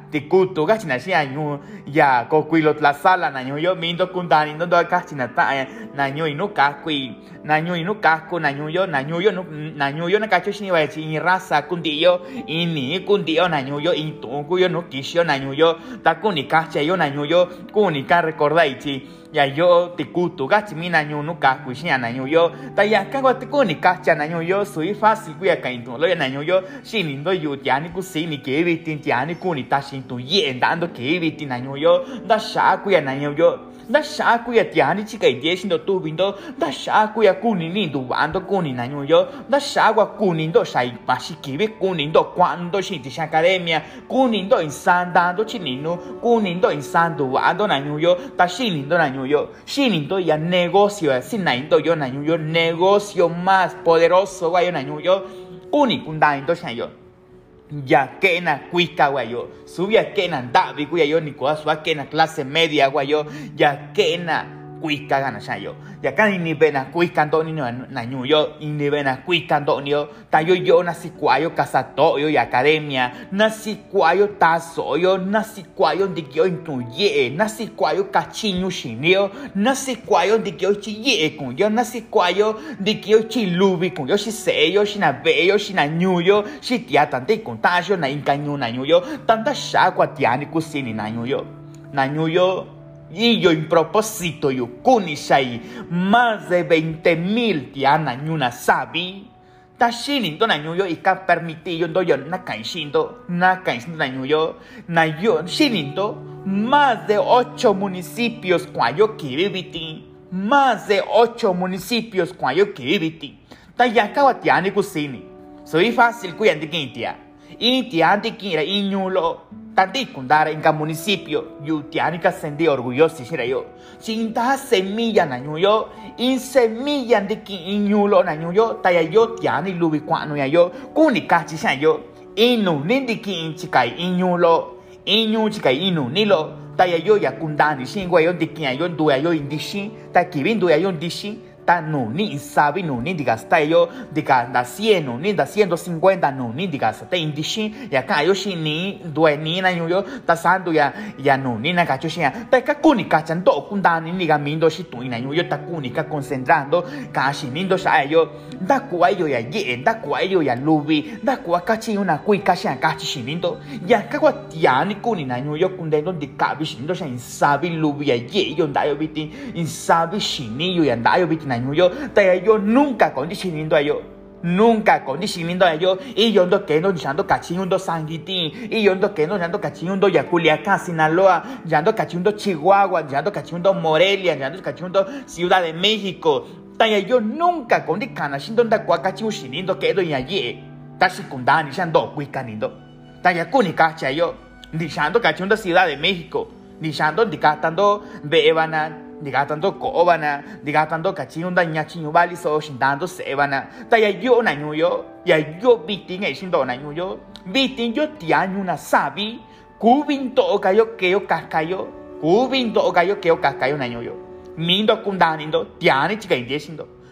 ga china si nyu ya ko kui lo la sala na nyu yo mi do kun da ni do ka china ta na nyu i no ka kui na nyu i no ka ku na nyu yo na nyu yo na nyu yo na ka cho sin wa chi ni rasa kun di yo i ni kun di yo yo yo no ki yo na nyu yo ta ku ni ka che yo na nyu yo ku ni ka recordai chi ya yo ti ku tu ga chi mi na nyu no ka ku shi na nyu yo ta ya ka wa ti ku ni ka cha na nyu yo sui fácil ku ya ka in to lo ya na nyu yo shi ni do yu ya ni ku si ni ke vi tin ya ni ku ni ta shin tu ye dando ke vi tin na nyu yo da sha ku ya na nyu yo da sha ku ya tia ni chi kai die shin do tu bin do da sha ku ya ku ni ni du wan do ku ni na nyu yo da sha wa ku ni do sai pa shi ki vi ku ni do quando shi ti sha academia ku ni do in san dando chi ni no ku ni do in san du wan do na nyu yo ta shi ni do na nyu yo shi ni do ya negocio sin na do yo na nyu yo negocio más poderoso wa yo na nyu yo ku ni kun da do sha yo ya que na cuica guayo, subía que na davi guayo, ni coa suba que na clase media guayo, ya cuica gana yo. Ya que ni bena cuica ni na yo, ni bena cuica antonio, ta yo na si cuayo casato yo y academia, na si cuayo tazo yo, na si cuayo de que yo intuye, na si cuayo cachiño shinio, na si cuayo de que yo chille con yo, na si cuayo de que yo chilubi con yo, si se yo, si na ve yo, si na ñuyo, si tia tante contagio na incaño na ñuyo, tanta shagua tiani kusini na ñuyo, na ñuyo, y yo en propósito yo kunishai más de 20 mil tiana ñuna sabi. Ta shinin to na ñuyo y ka permiti yo ndo yo na kaishindo na kaishindo na ñuyo na yo shinin to más de 8 municipios cuayo kiribiti más de 8 municipios cuayo kiribiti ta ya kawa tiani kusini soy fácil kuyandi Intianti kira iñulo tanti kundara inka municipio yutianica sendi orgulloso shira yo. Sinta semilla nañuyo in semilla de ki iñulo nañuyo taya yo tiani lubi kwanu ya yo. Kuni kachi shan yo. Inu nindiki inchikai iñulo. Iñu chikai inu nilo. Taya yo ya kundani shin yo dikian yo. Nduya yo indishin ta kibin nduya yo indishin 50 noni, sabi noni di castello, di da 100 noni, da 150 noni di castello, dici, ya caio si ni, due ni na yo, da santo ya, ya noni na cacio si ya, perché cuni caccian to, cundani ni gamindo si tu in yo, ta cuni ca concentrando, caci nindo sa yo, da qua yo ya ye, da qua yo ya lubi, da qua caci una cui caci a caci si nindo, ya cagua tiani cuni na yo, cundendo di cabi si nindo sa in sabi lubi ya ye, yo andaio biti, in sabi si ni yo, andaio biti na bitin na yo, แต่ yo nunca condicionando a yo. Nunca condicionando a yo. Y yo ando que no ando cachindo sanguitín. Y yo ando que no ando cachindo ya Culiacán, Sinaloa. Ya ando cachindo Chihuahua. Ya ando cachindo Morelia. Ya ando cachindo Ciudad de México. Yo nunca condicana siendo da cuacachiu shinindo que do yaye. Tashi kundani shando cuicanindo. Taya kunika yo. Dishando cachindo Ciudad de México. Dishando dicatando bebanan digatando kobana digatando nyachinyu bali so shindando sebana. Ta ya yo na ya yo biti ngai shindo na nyuyo biti yo tianyu na sabi kubin to kayo keo kakayo kubin to kayo keo kakayo na mindo kundani ndo tiani chika indie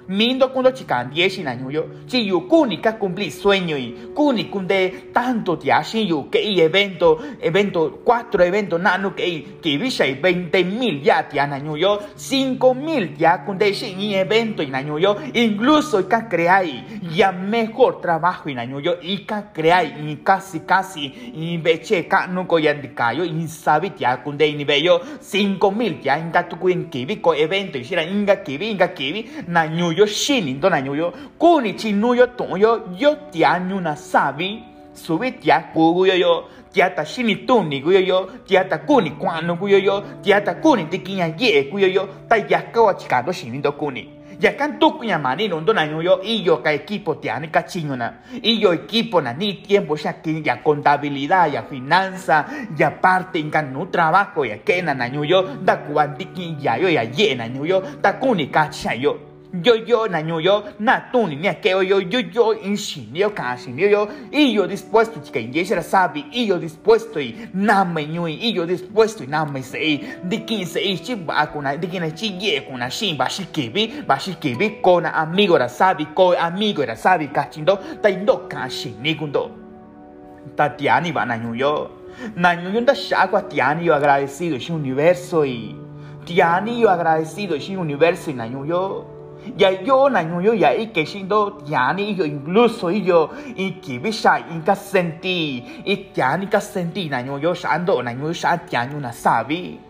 mindo kundo chikandie shi na nyuyo chi yu kuni ka cumplir sueño y kuni kunde tanto te ashin yu que i evento evento cuatro eventos nanu que i que visha 20 mil ya te na nyuyo 5 mil ya kunde shi i evento y na nyuyo incluso ka creai ya mejor trabajo y na nyuyo y ka creai y casi casi y beche ka nuko ya dikayo y sabi ya kunde ni beyo 5 mil ya inga tu kuin kibi ko evento y shira inga kibi inga kibi na nyuyo yo shinin do na yo kuni chi nu yo yo yo tia nyu na sabi subi tia ku yo yo tia ta shini tu ni yo yo tia ta kuni kwa no gu yo yo tia ta kuni ti kinya ye yo yo ta ya ka wa chika do shinin do kuni ya kan tu kunya mani no do na yo y yo ka equipo tia ni ka chinyo na y yo equipo na ni tiempo ya que ya contabilidad ya finanza ya parte en nu trabajo ya que na yo da kuan ti ya yo ya ye na yo ta kuni ka cha yo yo yo na ñu yo na tu ni que yo yo yo in sin yo y yo dispuesto que in yesera sabi y yo dispuesto y na me ñu y yo dispuesto y na me sei di kin sei chi ba kuna di kin chi ye kuna shin ba shi kibi ba shi kibi con amigo ra sabi con amigo ra sabi ka chindo ta indo ka sin ni kundo ta tiani va na ñu yo. Na ñu yo da sha kwa tiani yo agradecido es universo y tiani yo agradecido es universo y yo ya yo na yo ya i que sindo tiani yo incluso yo i que bisha in ka senti i tiani ka senti na yo shando na yo sha tiani na sabi a chuku ya nyu sabi a chuku ya ka ko yo nyu sabi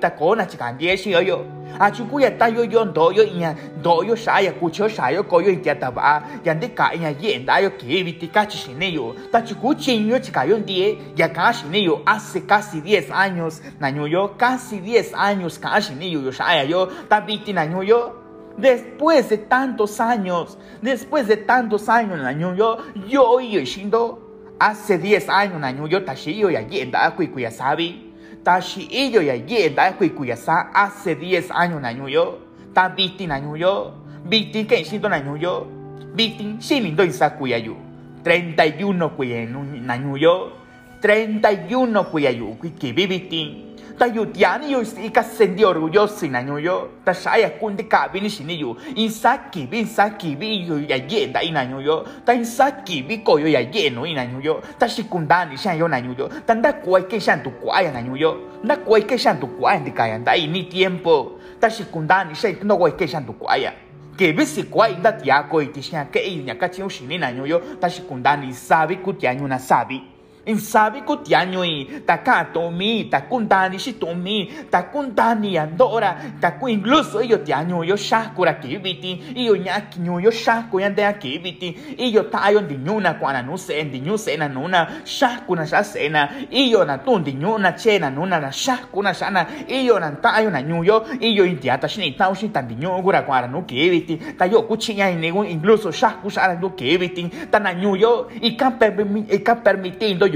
ta ko na chikan die shi yo a chuku ya ta yo yo do yo inya do yo sha ya ku cho sha yo ko yo ya ta ba ya de ka inya ye da yo que vi ti ka chi ne yo ta chuku chin yo chika yo die ya ka shi ne yo hace casi 10 años na nyu yo casi 10 años ka shi ne yo yo sha ya yo. Ta vi ti na nyu yo Después de tantos años, después de tantos años, yo, yo, yo, yo, Hace 10 años na yo tashi iyo ya yenda kui kuya sabi. Tashi iyo ya yenda kui kuya sa hace 10 años na yo. Ta biti na yo. Biti que siento na yo. Biti shilindo isa kuya yu. 31 kuya na yo. 31 kuya yu kui ki biti ta yu na yo ta shaya kun de ka bini shini yu in saki bi saki bi yu ya ye da ina yo ta in saki bi ko yo ya ye no ina yo ta shikundani shan yo na yo ta nda kuai ke shan tu kuai na yo da ni tiempo ta shikundani no kuai ke shan tu que bisi kwa inda tiako itisha ke inya kachi ushini na yo ta shikundani sabi kutianyu na sabi in sabi ko tianyo i taka tomi takuntani shi tomi takuntani andora taku incluso iyo tianyo yo shakura kibiti iyo nyaki nyo yo shaku yande kibiti iyo tayo di nyuna kwana no se di nyu se na nuna shaku na sha se na iyo na tun di nyuna che na nuna na shaku na shana iyo na tayo na nyu yo iyo indiata shini tau shi tan di nyu gura kwana no kibiti tayo kuchinya nego incluso shaku shara no kibiti tan na nyu yo i kan permitindo yo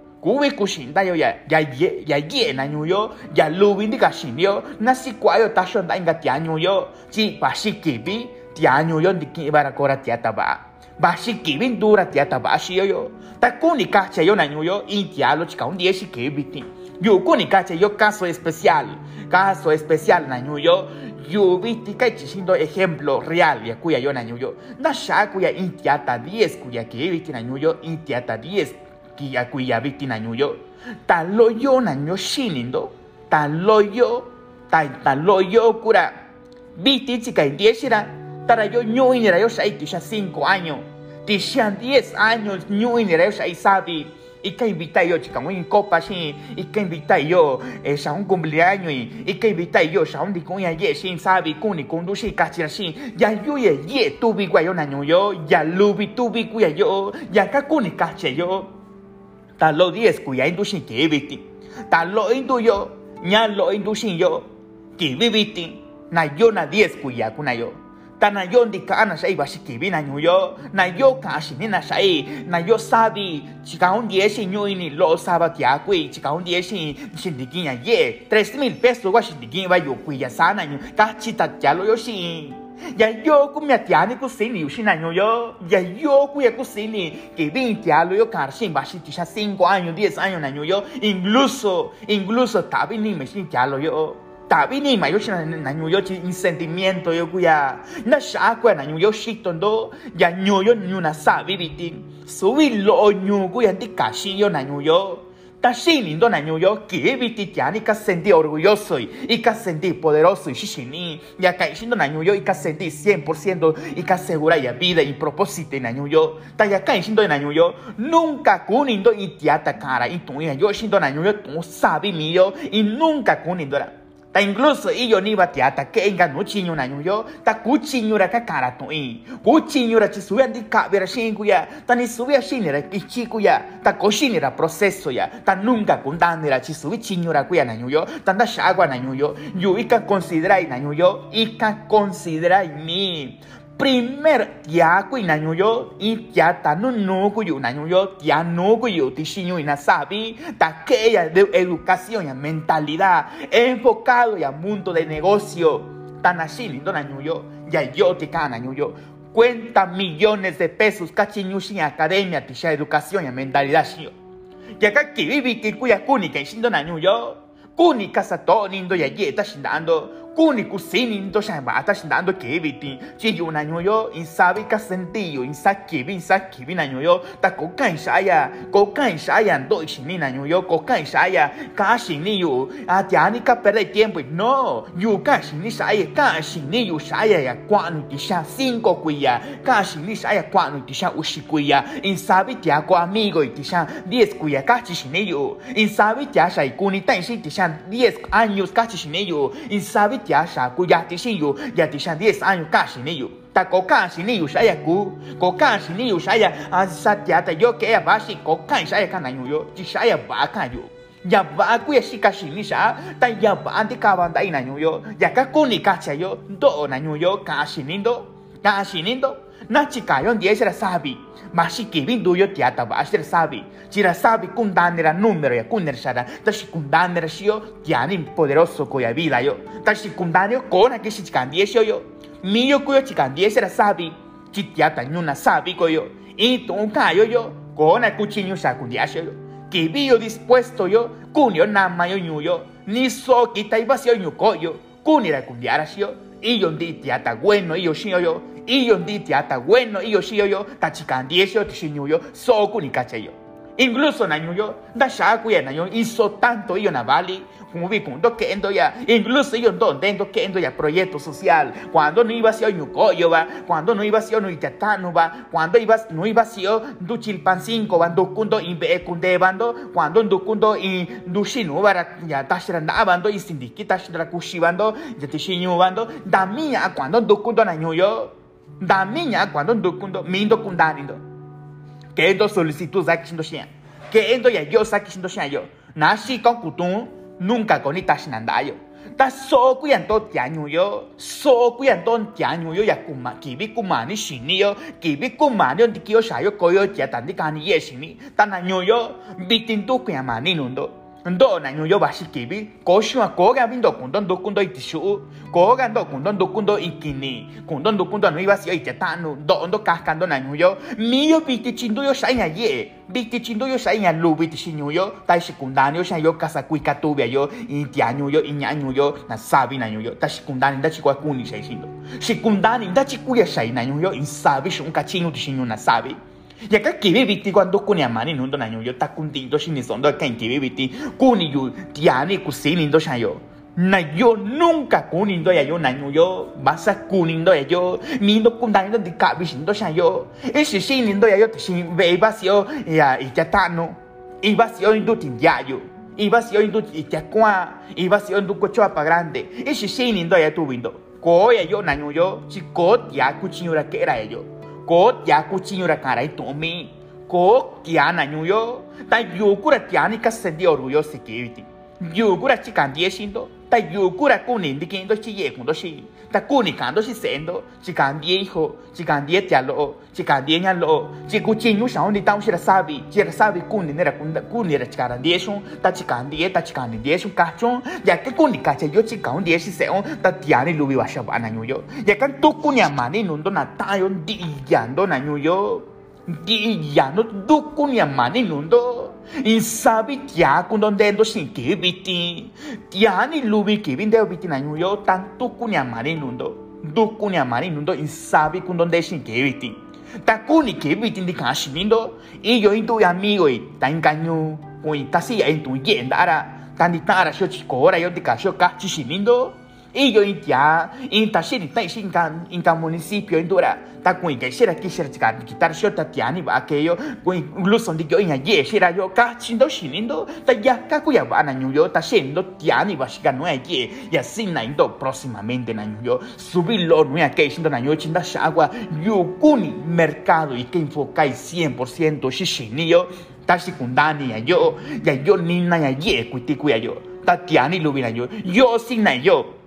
kuwe kushinda yo ya ya ye ya ye na nyu yo ya lubi ndi kashin yo na si kwa yo ta shon da inga tia nyu yo chi ba shi kibi tia nyu yo ndi ki bara kora tia ta ba ba shi kibi ndura tia ta ba shi yo yo ta kuni ka che yo na nyu yo in tia lo un die shi kibi ti yo kuni ka che yo caso especial caso especial na nyu yo yo viste que chishindo ejemplo real ya kuya yo na nyu yo na sha kuya in tia ta 10 kuya que viste na nyu yo in tia ta 10 kia kuya biti na nyuyo ta loyo na nyo shinindo ta loyo ta ta loyo kura biti chika indieshira tara yo nyo inira yo shai tisha 5 años. Tisha 10 años nyo inira yo shai sabi. Y que invita yo chica muy copa sí y que invita yo es a un cumpleaños. Y, que invita yo a un dicuña ye sin sabi kuni kundu si kachira sí ya yo ye ye tu bi guayo na yo. Ya lubi tu bi guayo yo ya ka kuni kache yo ta lo dies kuya indu shin ke ta lo indu yo lo indu yo ki bibiti na yo na dies kuya kuna yo. Ta na yo ndi ka na sai ba ki bi nyu yo. Na yo sabi chi un dies shin ni lo saba kui. Chi ka un dies ya ye. 3000 pesos wa shin di kin ba yo kuya sa na nyu ka chi ta ya lo yo ya yo ku mi atiani ku sini ushi na yo. Ya yo ku ya ku sini que 20 años yo karshin ba shi tisha 5 años 10 años na yo. Incluso incluso tabi ni me shi ya lo yo. Tabi ni ma yo shi na yo in sentimiento yo ku ya na sha ku na yo shi tondo ya nyu yo nyu na sa bi biti subi lo ku ya ti kashi yo na yo ta lindo na yo que viti tiani ka sentí orgulloso y ka sentí poderoso y shishini ya ka shindo na yo y ka sentí 100% y ka segura ya vida y propósito na yo ta ya ka shindo na yo nunca kunindo y tiata cara y tu yo shindo na yo tu sabi mío y nunca kunindo ta incluso iyo ni ba tia ta ke nga no chinyo na yo ta ku chinyo ra ka kara to i ku chinyo ra chi suya di ka vera shin ku ya ta ni suya shin ra ki chi ku ya ta ko shin ra proceso ya ta nunca kun dan ra chi suya chinyo ra ku ya na yo ta da shagwa na yo yo i ka considera na yo i ka considera mi primer tia ku ina yo i tia ta no no ku yu na yo tia no ku yu ti shinyo ina sabi ta que de educación y mentalidad enfocado y a mundo de negocio. Tan así lindo na yo ya yo te kana yo. Cuenta millones de pesos kachinyushi academia tisha educación y mentalidad shio ya que vivi que kuya kuni que shindo na yo kuni casa to nindo ya yeta shindando kuni kusini ndo shamba shindando kibiti chiyu na nyoyo insabi ka sentiyo insakibi insakibi na nyoyo ta kokan shaya kokan shaya ndo ishini na nyoyo kokan shaya ka shini yu atiani ka perder tiempo no yu ka shini shaya ka shini yu shaya ya kwanu tisha cinco kuya ka shini shaya kwanu tisha ushi kuya insabi tia ko amigo tisha 10 kuya ka shini yu insabi tia shai kuni tanshi tisha 10 años ka shini yu insabi ya saku ya ti sin yu ya ti san 10 años casi ni yu ta ko casi ni yu saya ku ko casi ni yu saya asa ya ta yo que ba si ko kan saya kan yu yo ti saya ba kan yu ya ba ku ya si casi ni sa ta ya ba anti ka ba dai na yu yo ya ka ku ni ka cha yo do na yu yo casi ni do casi ni do na chi ka yon 10 era sabi. Ma si che vinto io ti ata ba ser sabi Cira sabi kundandera numero ya kunder shara tashi kundandera shio tiani poderoso koya vida yo. Tashi kundanio kona que si chikandie shio yo. Miyo kuyo chikandie sera sabi. Chitiata nyuna sabi koyo. Y tu kayo yo kona kuchinyo shakundia yo. Bio dispuesto yo kunio nama yo nyuyo ni so kita iba shio nyukoyo kunira kundiara shio y yo ndi tiata bueno yo shio yo y yo ndi tiata bueno y yo shio yo tachikandie shio tishinyo yo. So kunikache yo Incluso nañuyo, da shakuya naño hizo tanto yo na vali, como vi punto que endo ya, incluso yo donde endo que endo ya proyecto social, cuando no iba a ser ñucoyo va, cuando no iba a ser no itatano va, cuando iba no iba a ser du chilpancinco va, du kundo imbe kunde bando, cuando du kundo y du shinu va ya tashra na bando y sindiki tashra kushi bando, ya tishinyu bando, da mía cuando du kundo nañuyo, da mía cuando du kundo mindo kundanindo que endo solicitud zaki shindo shia que endo ya yo zaki shindo shia yo na shi con kutung nunca con ita shinandayo ta so ku yan to tianyu yo so ku yan to tianyu yo ya kuma kibi kuma ni shini yo kibi kuma ni on tikio shayo koyo tia tandi kani ye shini ta na nyu yo bitin tu ku ya mani nundo ndo na nyu yo bashi kibi ko shua ko ga bindo kundo ndo kundo itishu ko ga ndo kundo ndo kundo ikini kundo ndo kundo no iba si ite tanu ndo ndo kaskando na nyu yo. Mi yo biti chindo yo shainya ye. Biti chindo yo shainya lu biti shinyu yo. Tai yo shainya yo kasa kuika tubia yo. Intia nyu yo inya nyu yo. Na sabi na nyu yo. Ta shikundani nda chikwa kuni shai shindo shikundani nda chikuya shai na nyu yo. In sabi shun kachinyu tishinyu na sabi y acá que viviti cuando kuni amani nundo na yo ta kundindo shini sondo kan que viviti kuni yu tiani kusini ndo shayo na yo nunca kunindo ya yo na yo basa kunindo ya yo mindo kundanindo di kabi shindo shayo ese shinindo ya yo shin beba sio ya itatano iba sio indu tindiayo iba sio indu itakwa iba sio indu kocho apa grande. Ese shinindo ya tu windo ko ya yo na yo chiko ya kuchinyura que era yo ko ya kuchinyo ra karai tomi ko kia na nyuyo ta yukura tiani ka sendi orgullo security yukura chikandie shindo ta yukura kuni ndikindo chi ye kundo shi ta kuni kando shi sendo chikandie hijo chikandie tialo chikandie nyalo chikuchinyo shao ni tao shira sabi shira sabi kuni nera kuni ra chikandie shun ta chikandie ta chikandie shun kachon ya que kuni kacha yo chikandie shi seon ta tiani lubi wa shaba na nyuyo ya kan tu kuni amani nundo na tayo di yando na nyuyo di yando du kuni amani nundo insabi tia kundo ndendo shin kibiti tia ni lubi kibinde biti na nyuyo tanto kuni amani nundo du kuni amani nundo insabi kundo nde shin kibiti ta kuni kibiti ndi kashimindo iyo intu amigo i ta engaño kui ta si ya intu yenda ara tan di tara sho chikora yo di kasho ka y yo ya in ta sin ta sin kan in kan municipio in dura ta kuin que sera que sera chica quitar yo ta tiani ba que yo kuin incluso di yo in ye sera yo ka chindo shinindo ta ya ka ku ya ba na yo ta shendo tiani ba shiga no ye ya sin na indo próximamente na yo subirlo ya que shindo na yo chinda shagua yo kuni mercado y que enfocai 100% shishini yo ta secundani ya yo ya yo ni na ya ye kuti ku ya yo ta tiani lubina yo yo sin na yo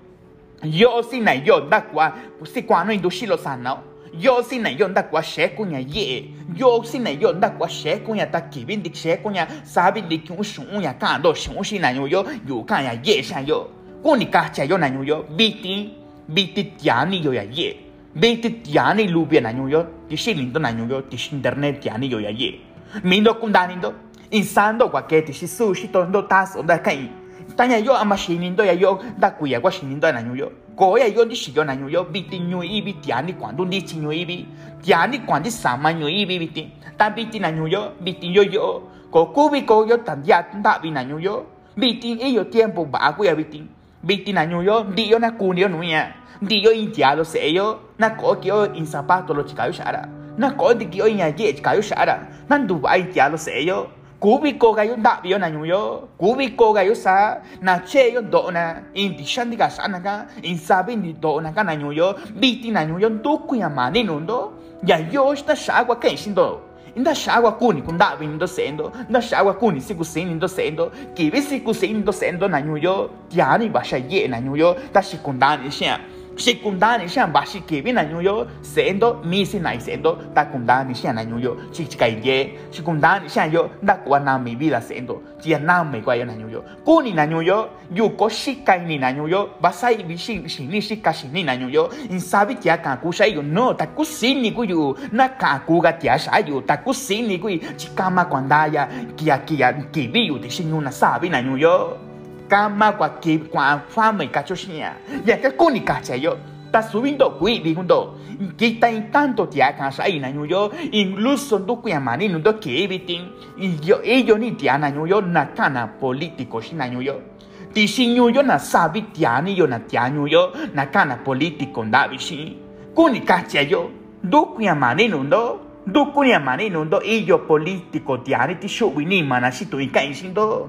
yo si na yo da kwa si kwa no indu shilo sana yo si na yo da kwa she kunya ye yo si na yo da kwa she kunya ta ki bin dik she kunya sabi dik un shun ya ka do shun shi na yo yo. Yo kan ya ye sha yo. Kuni ka cha yo na yo. Yo biti biti tiani yo ya ye biti tiani lubia na yo. Yo ti shilin do na yo yo ti internet tiani yo ya ye mindo kundanindo insando kwa ke ti shi sushi to ndo tas onda kai tanya yo ama shinindo ya yo da kuya kwa shinindo na yo ko ya yo di shiyo na yo biti nyu ibi tiani kwando di chi ibi tiani kwandi sama nyu ibi biti ta biti na yo biti yo yo ko kubi ko yo tan ya ta bi na yo biti e yo tiempo ba kuya biti biti na yo di yo na kunio nu ya di yo intiado se yo na ko ki yo in zapato lo chikayo shara na ko di ki yo in ye chikayo shara nan du ba intiado se yo kubiko gayo ndabi yo na nyuyo kubiko gayo sa na che yo do na in di shandi ga sana ga in sabi ni do na ga na nyuyo biti na nyuyo nduku ya mani nundo ya yo sta shagwa ken shindo inda shagwa kuni kundabi ndo sendo inda shagwa kuni siku sini ndo sendo kibi siku sini ndo sendo na nyuyo tiani basha ye na nyuyo ta shikundani shia shikundani shia bashi kibi na nyuyo sendo misi na sendo ta kundani shia na nyuyo chichika ye shikundani shia yo da kwa na mi vida sendo chia na me kwa yo na nyuyo kuni na nyuyo yu ko shikai ni na nyuyo basai bi shin shin ni shika shin ni na nyuyo in sabi tia ka ku shai yo no ta ku sin ni ku yu na ka ku ga tia sha yu ta ku sin ni ku chikama kwandaya kia kia kibi yu de shin una sabi na nyuyo kama kwa ki kwa fama ikachoshia ya. Que kuni kacha yo ta subindo kui bigundo kita in tanto tia kansa ina yo incluso ndo kuya mani ndo ke bitin yo ello ni tia na yo na político shina yo. Ti shin yo na sabi tia ni yo na tia yo na kana político ndabi shi kuni kacha yo ndo kuya mani ndo ndo kuya mani ndo ello político tia ni ti shubi ni mana shitu ikai shindo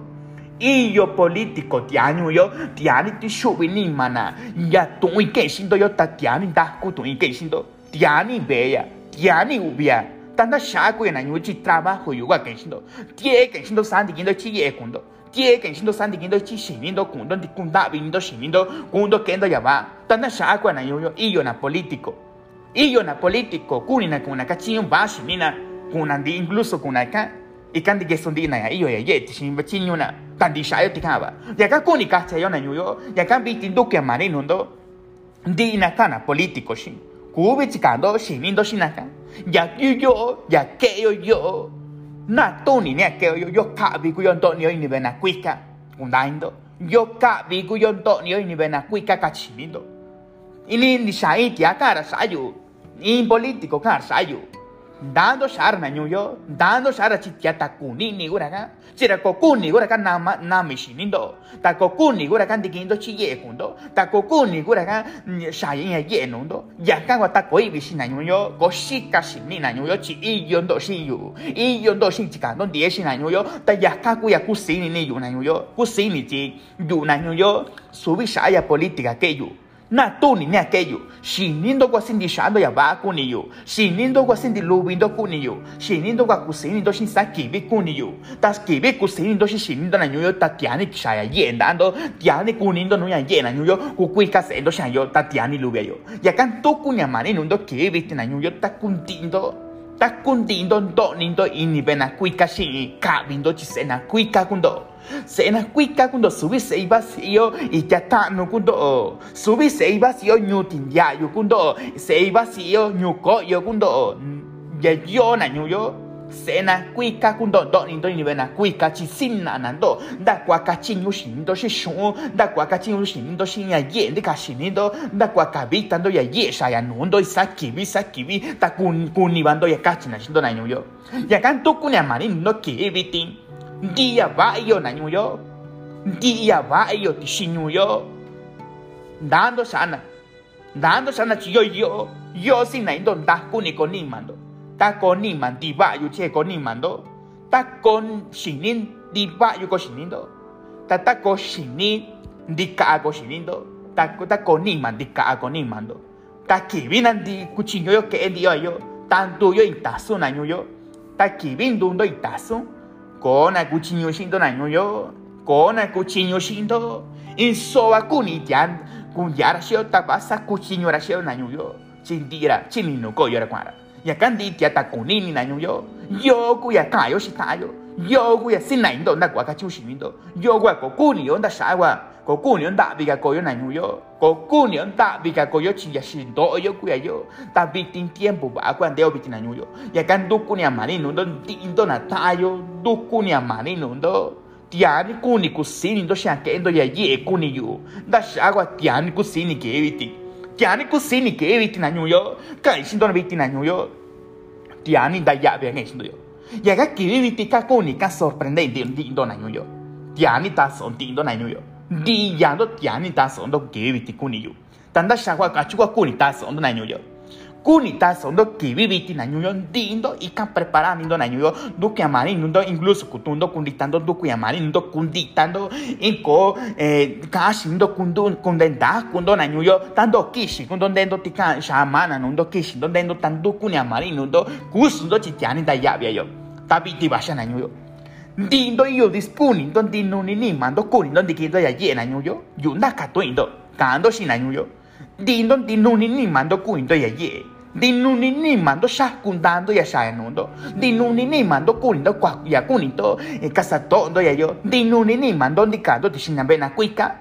iyo político tianyu yo tiani ti shubi ni mana. Ya tu i ke shindo yo ta tiani da ku tu i ke shindo tiani beya tiani ubia. Tanda sha ku na nyu chi trabajo yo ga ke shindo tie ke shindo sandi gindo chi ye kundo tie ke shindo sandi gindo chi shinindo kundo di kunda bindo shinindo kundo kendo ya va. Tanda sha ku na nyu yo iyo na político. Iyo na político kunina kuna kachin ba shinina kuna di incluso kuna ka ikandi ke sundi na ya iyo ya ye tishin bachinyo na kandi shayo tikaba ya ka kuni ka chayo na nyuyo ya ka biti nduke mari nundo. Ndi na kana politiko shin kubi chikando shinindo shinaka ya yo ya ke yo na toni ne ke yo yo ka bi ku yon to ni bena kwika undaindo yo ka bi ku yon to ni bena kwika ka chinindo ini ni shai ti akara sayo in politiko kar sayo dando shara na nyuyo dando shara chitia takuni ni gura ka chira kokuni gura ka nama nami shinindo ta kokuni gura ka dikindo chi ye kundo ta kokuni gura ka ya ye nundo ya ka wa ta koi bi shina nyuyo go shika shini na nyuyo chi i yondo shi yu. I yondo shi chika don die shina nyuyo ta kusini ni yu na nyuyo kusini chi na subi shaya política que na tuni ni aquello shinindo kwa sindi shando ya ba kuni yo shinindo kwa sindi lubindo kuni yo shinindo kwa kusini ndo shin sakibi kuni yo tas kibi kusini ndo shi shinindo na nyuyo tatiani shaya yenda ando tiani kunindo no ya yena nyuyo kukuika sendo shayo tatiani lubia yo ya kan to kunya mani nundo kibi na nyuyo takuntindo takuntindo ndo nindo ini bena kuika shi kabindo chisena kuika kundo. Sena kuika kundo subi seiba siyo ijata no kundo. Subi seiba siyo nyutin ya yo kundo seiba siyo nyuko yo kundo. Ya yo na nyuyo sena kuika kundo do ni do ni bena kuika chi sinna nando da kwa ka chi nyu shin do shi da kwa ka chi nyu shin ya ye de shin do. Da kwa ka bi tando ya ye sha ya no do saki bi saki bi. Ta kun kun ni bando ya ka chi na shin do nyuyo ya kan to kun ya no ki dia ba yo na nyuyo dia ba yo ti shin nyuyo dando sana dando sana chi yo yo. Yo sin na indo ta ku ni ko ni mando ta ko ni man di ba yu che ko ni mando ta con shinin di ba yu ko shinin do. Ta ta ko shinin di ka ko shinin do. Ta ko ta ko ni man di ka ta di cuchillo yo que di yo. Tanto yo itazo na yo. Ta ki vin dundo itazo con a cuchillo shindo na yo. Con a cuchillo shindo in soba kuni tian kun yara shio ta basa kuchinyo ra shio na yo. Chindira chinino ko kwara ya kandi tia ta kunini na yo yo ku ya kayo shitayo yo ku ya sinai ndo na kwa ka chu shimindo yo kwa ko kuni onda shawa ko kuni onda biga ko yo na yo ko kuni onda biga ko yo chi ya shindo yo ku ya yo ta bitin tiempo ba kwa ndeo bitin na yo ya kan du kuni amani ndo ndo na tayo du kuni amani ndo tiani kuni kusini ndo shankendo ya ye kuni yu da shagwa tiani kusini ke eviti tiani kusini ke eviti na nyuyo kai shindo viti na nyuyo tiani da ya ngai shindo yo ya ga ki viti ka kuni ka sorprendente di ndo na nyuyo tiani ta son di ndo na nyuyo di ya ndo tiani ta son ndo ke eviti kuni yu. Tanda shagwa ka chukwa kuni ta son ndo na nyuyo kunita sondo kibibiti na nyuyo ndindo ikan preparando na nyuyo duku yamani indo incluso kutundo kunditando duku yamani indo kunditando inko eh, kashi indo kundu kundenda kundo na nyuyo tando kishi kundo ndendo tika shamana nundo kishi ndo ndendo tandu kuni yamani nundo kusundo chitiani da yabia yo tabiti basha na nyuyo ndindo iyo dispuni ndo ndinuni ni mando kuni ndo ndikindo ya ye na nyuyo yunda kato indo kando shi na nyuyo ndindo ndinuni ni mando kuni ndo ya ye di nuni ni mando shakundando ya shaenundo di nuni ni mando kunindo kwa ya kunito e kasatondo ya yo. Di nuni ni mando ndikando tishinambe na kuika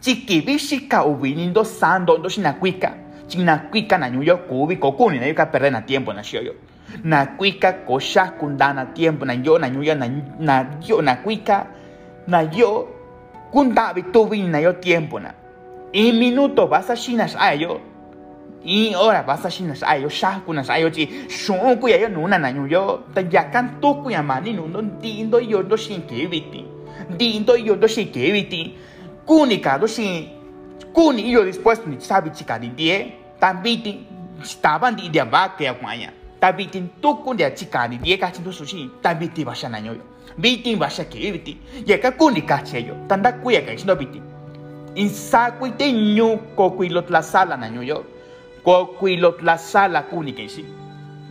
chikibi shika ubinindo sando ndo shinakuika chinakuika na nyuyo kubi kokuni na yo ka perder na tiempo na shioyo na kuika ko shakundana tiempo na yo na nyuyo na yo na yo kundabi tubi na yo tiempo na. Y minuto vas a shinas a yo y ahora vas a shinas ayo shaku nas ayo chi shon ku ya yo nuna na yo ta ya kan to ku ya mani no no dindo yo do shin ke yo do shin ke kuni ka do kuni yo dispuesto ni sabi chica di die tan biti estaban di dia ba ke akwanya ta biti to ku dia chica di die ka chin do ta biti ba sha na yo biti ba sha ke biti ya ka kuni ka che yo tanda ku ya ka do biti insaku ite nyu ko ku lo tla sala na yo kokuilot la sala kuni kenshi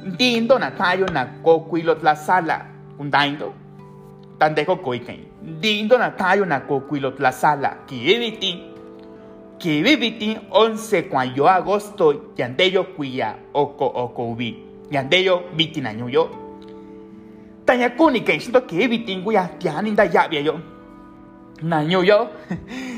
ndindo na tayo na kokuilot la sala kundaindo tande ko koiken ndindo na tayo na kokuilot la sala kibiti kibiti 11 kwa yo agosto yandeyo kuya oko oko ubi. Yandeyo biti na nyuyo tanya kuni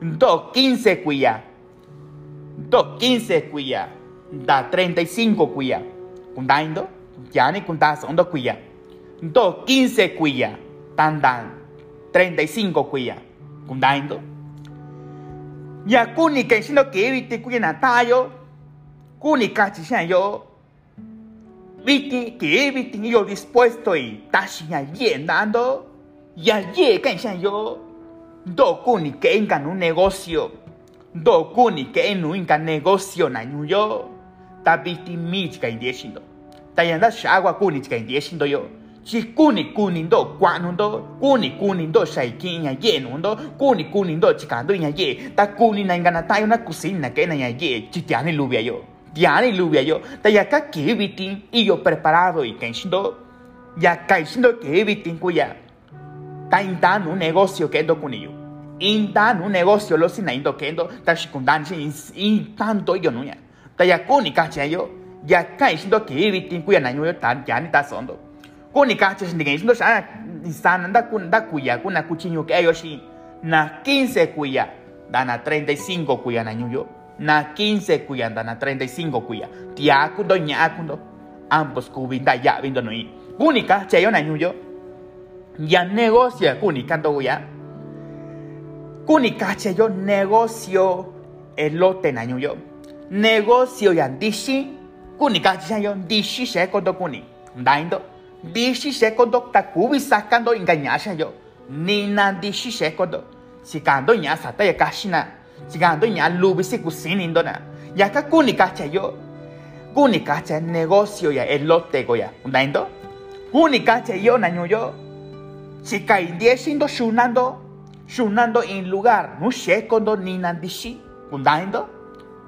2.15 cuya. 2.15 cuya. Da 35 cuya. Kundaindo. Yani kundas ondo cuya. 2.15 cuya. Tan dan. 35 cuya. Kundaindo. Ya kuni que siendo que evite cuya natayo. Kuni kachi yo. Viti que evite yo dispuesto y tashin allí andando. Y allí que yo do kuni que engan un negocio. Do kuni que en un negocio na yo. Ta viti mi chika indieshindo ta yanda shagwa kuni chika indieshindo yo. Chi kuni kuni ndo kwanu ndo. Kuni kuni ndo shaikin ya ye ndo. Kuni kuni ndo chikando ya ye. Ta kuni na ingana tayo na kusina que na ye. Chi tiani lubia yo. Tiani lubia yo. Ta ya ka que viti y yo preparado y kenshindo ya kaishindo que viti kuya ta intan un negocio que endo kuniyo intan un negocio lo sin indo que endo ta shikundan tanto yo nuya ta ya kuni kacha yo ya viti kuya na yo tan ya ni ta sondo. Kuni kacha shi ndigeshindo sha insana nda kun nda kuya kuna kuchinyo que yo na 15 kuya da na 35 kuya na yo na 15 cuya anda na 35 cuya tia kundo nya kundo ambos kubinda ya vindo no única che yo na ya negocio kunika ndo ya kunika che yo negocio elote na yo negocio ya dishi kunika che yo dishi se kondo kuni. Ndaindo dishi se kondo takubi sacando engañarse yo. Ni na dishi se kondo. Si kando nya sata ya kashina. Sigando nya lubi si kusini ndona ya ka kuni kacha yo. Kuni kacha negocio ya elote go ya undaindo kuni kacha yo na yo si kai die sindo shunando shunando en lugar. No she kondo ni nandishi undaindo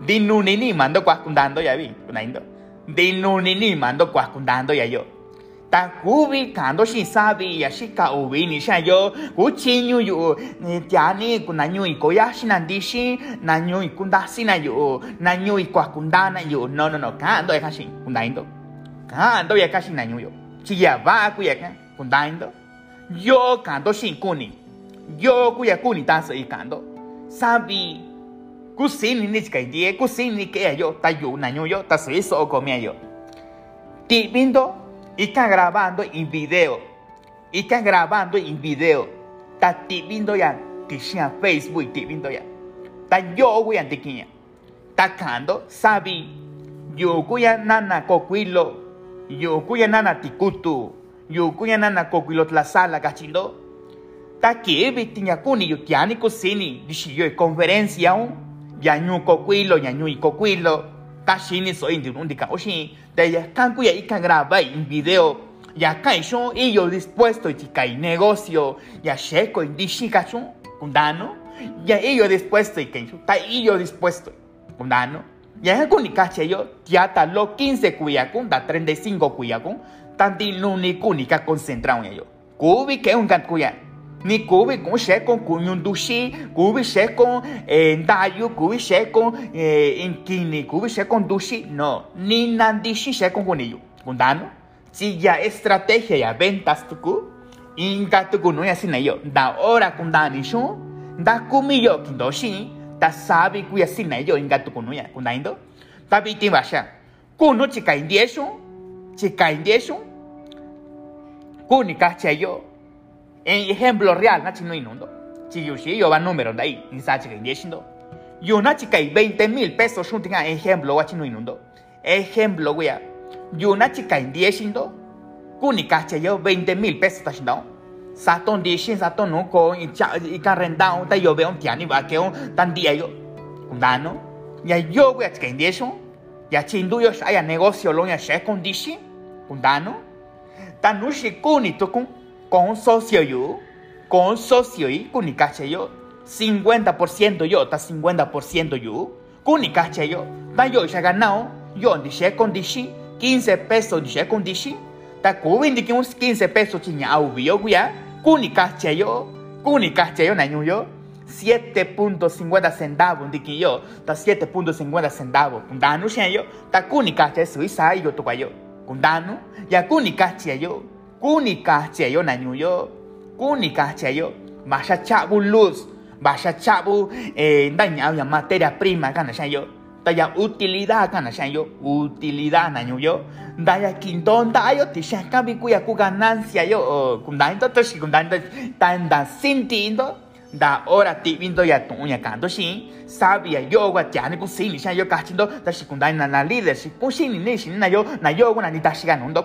dinuni ni mando kwa kundando ya vi undaindo dinuni ni mando kundando ya yo. Ta kubi kando shi sabi ya shi ka ubi ni yo. Yu ni tia ni ku na nyu ko ya shi nan di shi na nyu ku da si na yu na nyu kwa ku da na yu. No no no kando ya ka shi ku da indo kando ya ka shi na nyu yo. Chi ya va ku ya ka ku da indo yo kando shi ku ni yo ku ya ku ni ta sai kando sabi ku si ni ka die ku si ni ke yo ta yu na yo ta sai so me yo ti bindo y está grabando en video. Está grabando en video. Está viendo ya. Tisha Facebook viendo ya. Está yo voy a tiquiña. Está cando. Sabi. Yo cuya nana coquilo. Yo cuya nana tikutu. Yo cuya nana coquilo sala cachindo. Está que vitiña cuni yo tiani cocini. Dishi yo conferencia un. Ya ñu ya ñu coquilo. Está shini soy indicado. Oshi de ya cancu y ahí graba en video ya kai shon y yo dispuesto y kai negocio ya sheko en dishi kachon kundano ya ello dispuesto y que ta yo dispuesto kundano ya con ni cache yo ya ta lo 15 cuya con da 35 cuya con tanti no ni kunika concentrado en ello kubi que un kan ni kubi con she con kunyun dushi kubi she con eh, dayu kubi she con kubi she con dushi no ni nandishi she con kuniyu kundano si ya ventas tuku inga tuku no ya sinayo da ora kundani shu da ta sabi kuya sinayo inga tuku no ya. Kundaindo tabi timbasha kuno chika indieshu chika indieshu kunika chayo ejemplo real na chino inundo si yo yo va número de ahí ni sa chika indieshindo yo na chika 20 mil pesos shunting ejemplo wa chino inundo ejemplo wea. Yo na chika indieshindo kunika chayo 20 mil pesos ta shindo sa ton di shin sa ton no ko i cha i ka rendao ta yo ve un tiani ba que un tan dia yo kundano ya yo wea chika indieshu ya chindu yo ya negocio lo ya she condition kundano tanushi kuni tukun con socio yo, con socio y kunicache yo, 50% yo, ta 50% yo, kunicache yo, ta yo ya ganado, yo dice con dishi, 15 pesos dice con dishi, ta kubin di uns 15 pesos chiña au yo guya, kunicache yo, kunicache yo naño yo, 7.50 centavos de yo, ta 7.50 centavos, kundanu yo, ta kunicache suiza yo to yo, kundanu, ya kunicache yo, kunika cheyo na nyuyo kunika cheyo basha chabu luz basha chabu eh daña ya materia prima kana shayo taya utilidad kana shayo utilidad na nyuyo daya quintón dayo ti shaka bi kuya ku ganancia yo. Kundain to shi kundain tan da sintindo da ora ti vindo ya tuña canto shi sabia yo wa tiani ku sini sha yo kachindo da shi kundai na na líder shi ku sini ni shi na yo. Na yo na ni tashi ganundo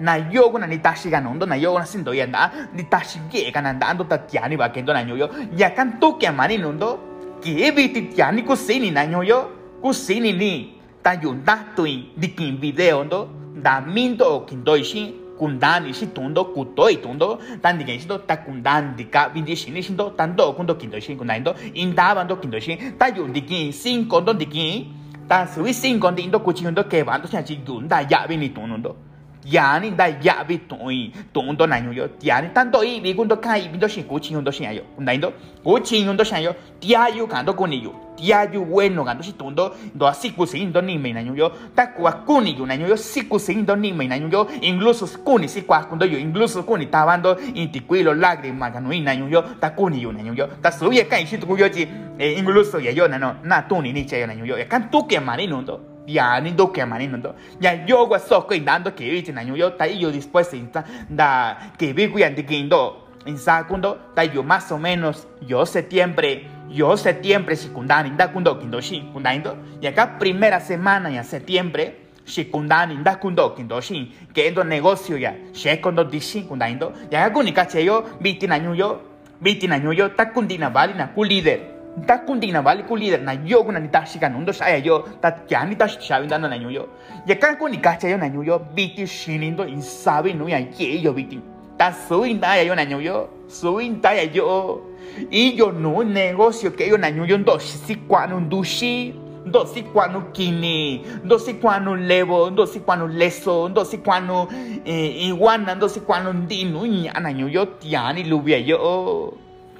na yo na ni tashi ganundo na yo na sindo ya da ni tashi ge gananda ando ta tiani ba kendo na yo. Ya kan tu ke mani nundo ki bi ti tiani ku sini na yo. Ku sini ni ta yunda tui dikin video ndo da mindo kindoi shi kundan ishi tundo kuto i tundo tan digen shindo ta kundan dika bindi shini shindo tando kundo kindo shin kundan indo inda bando kindo shin ta yun dikin sin kondo dikin ta sui sin kondo indo kuchi indo ke bando shan chi yunda ya bini tunundo tiani da ya vi tui tun do na yo tiani. Tanto i vi kun do kai vi do shi ku chin do shi yo ndai do ku chin do shi yo tia yu kan do ku ni yo tia yu bueno kan do shi tun do do si ku sin do ni me na yo ta ku ku ni yo na yo si ku sin do ni me na yo incluso ku ni si kwa kun do yo incluso ku ni ta bando in ti quilo lagrima kan no na yo ta ku ni yo na yo ta su ye kai shi tu yo ji incluso ye yo na no na tu ni ni che yo na yo kan tu ke mani no do piani do que manino do ya yo gua so ko indando que vi tina yo ta yo después insta da que vi ku yandi kindo en segundo ta yo más o menos yo septiembre yo septiembre secundario inda kundo kindo shi kundaindo y acá primera semana ya septiembre secundario inda kundo kindo shi que endo negocio ya she kondo dishi kundaindo ya kunika che yo vi tina yo vi tina yo ta kundina vali na ku líder ta kundina vale ku líder na yo kuna ni tashi kan undo saya yo ta kya ni tashi shabi dando na yo ya kan ku kacha yo na yo biti shinindo in sabi no ya ye yo biti ta suin ta yo na yo suin ta yo y yo no negocio que yo na yo ndo si kwanu ndushi ndo si kwanu kini ndo si kwanu levo ndo si kwanu leso ndo si kwanu eh, iguana ndo si kwanu ndinu nya na yo tiani lubia yo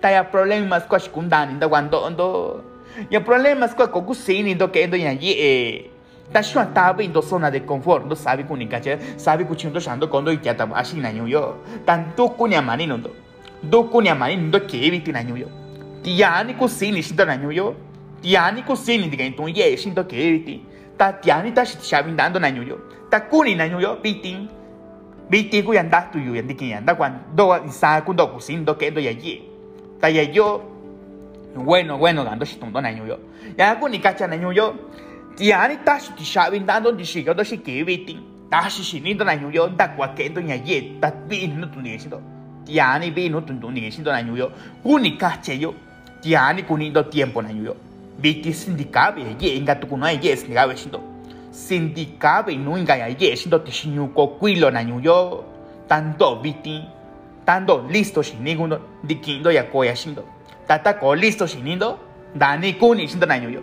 taya problemas kwa shikundani nda wando ndo ya problemas kwa kokusini ndo ke ndo ya ye ta shwa tabi ndo zona de confort ndo sabi kuni kache sabi kuchi ndo shando kondo ikyata ashi na yo tanto kunya mani ndo do kunya mani ndo ke biti na yo tiani kusini shinda na yo tiani kusini diga ndo ye shindo ke biti ta tiani ta shabi ndando na yo ta kuni na yo biti biti ku yanda tu yu yandi kinyanda kwan do isa kundo kusini ndo ke ye taya yo. Bueno bueno gando shi tongdo na yo ya ku ni kacha na yo ya ni ta shi ti shabi dando di shi gado shi ke biti ta shi shi ni yo da do nya ye ta bi no tu ni shi do ya ni bi no tu tu ni shi do na yo ku ni kacha yo ya ni ku ni do tiempo na yo biti sindicabe ye inga tu ku no ye sindicabe shi do sindicabe no inga ye shi do ti shi nyu ko kwilo na yo tanto biti tando listo shinindo dikindo ya koya shindo tata ko listo shinindo dani kuni shindo na yo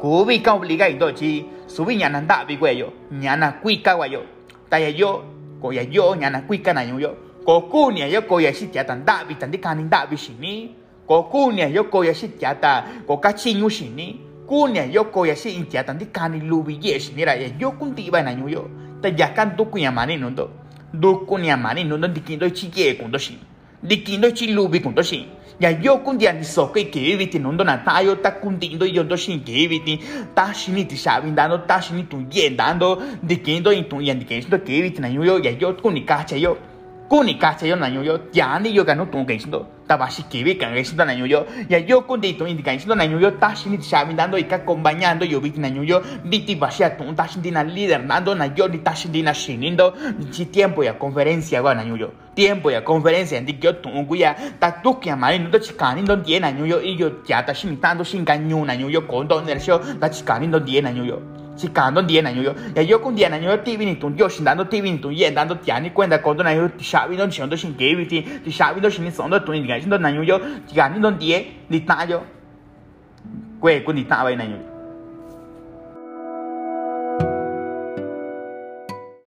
kubi ka obliga indo chi subi nyana ndabi yo nyana kuika yo taya yo koya yo nyana kuika na yo ko kuni yo koya shi tia tan ndabi tan dikani ndabi shini ko kuni yo koya shi tia ta ko kachinyu shini kuni yo koya shi intia tan dikani lubi ye shini ra yo kunti ba na yo ta yakan tu kuyamani nundo doko ni amani no no dikindo chi ye kundo shi dikindo chi lubi kundo shi ya yo kundi ani soke ke eviti no ndo na tayo ta kundindo yo ndo shin ke eviti ta shini ti shabi dando ta shini tu ye dando dikindo in tu yan dikindo ke eviti na yo ya yo kuni kacha yo kuni kacha yo na yo yani yo gano tu ke shindo ta bashi ke vi kan shindo na yo ya yo kundi tu indica shindo na yo yo ta shini ti shabi dando y ka acompañando yo viti na yo viti bashi a tu ta shindi na líder dando na yo ni shinindo chi tiempo ya conferencia go na yo tiempo ya conferencia ndi yo tu guya ta tu que amari no ndo die na yo y yo ya ta shimi tando shin kan nyu na yo kondo ner sho ta chi kani ndo die na yo yo si kando die na yo ya yo kun die na yo ti vini tu yo shin dando ti vini tu ye dando ti ani cuenta kondo na yo ti shabi ndo shin ndo shin ke viti ti shabi ndo shin sondo tu ni ga shin ndo na yo yo ti ga ni ndo die ni ta yo. Kwe kun ni ta yo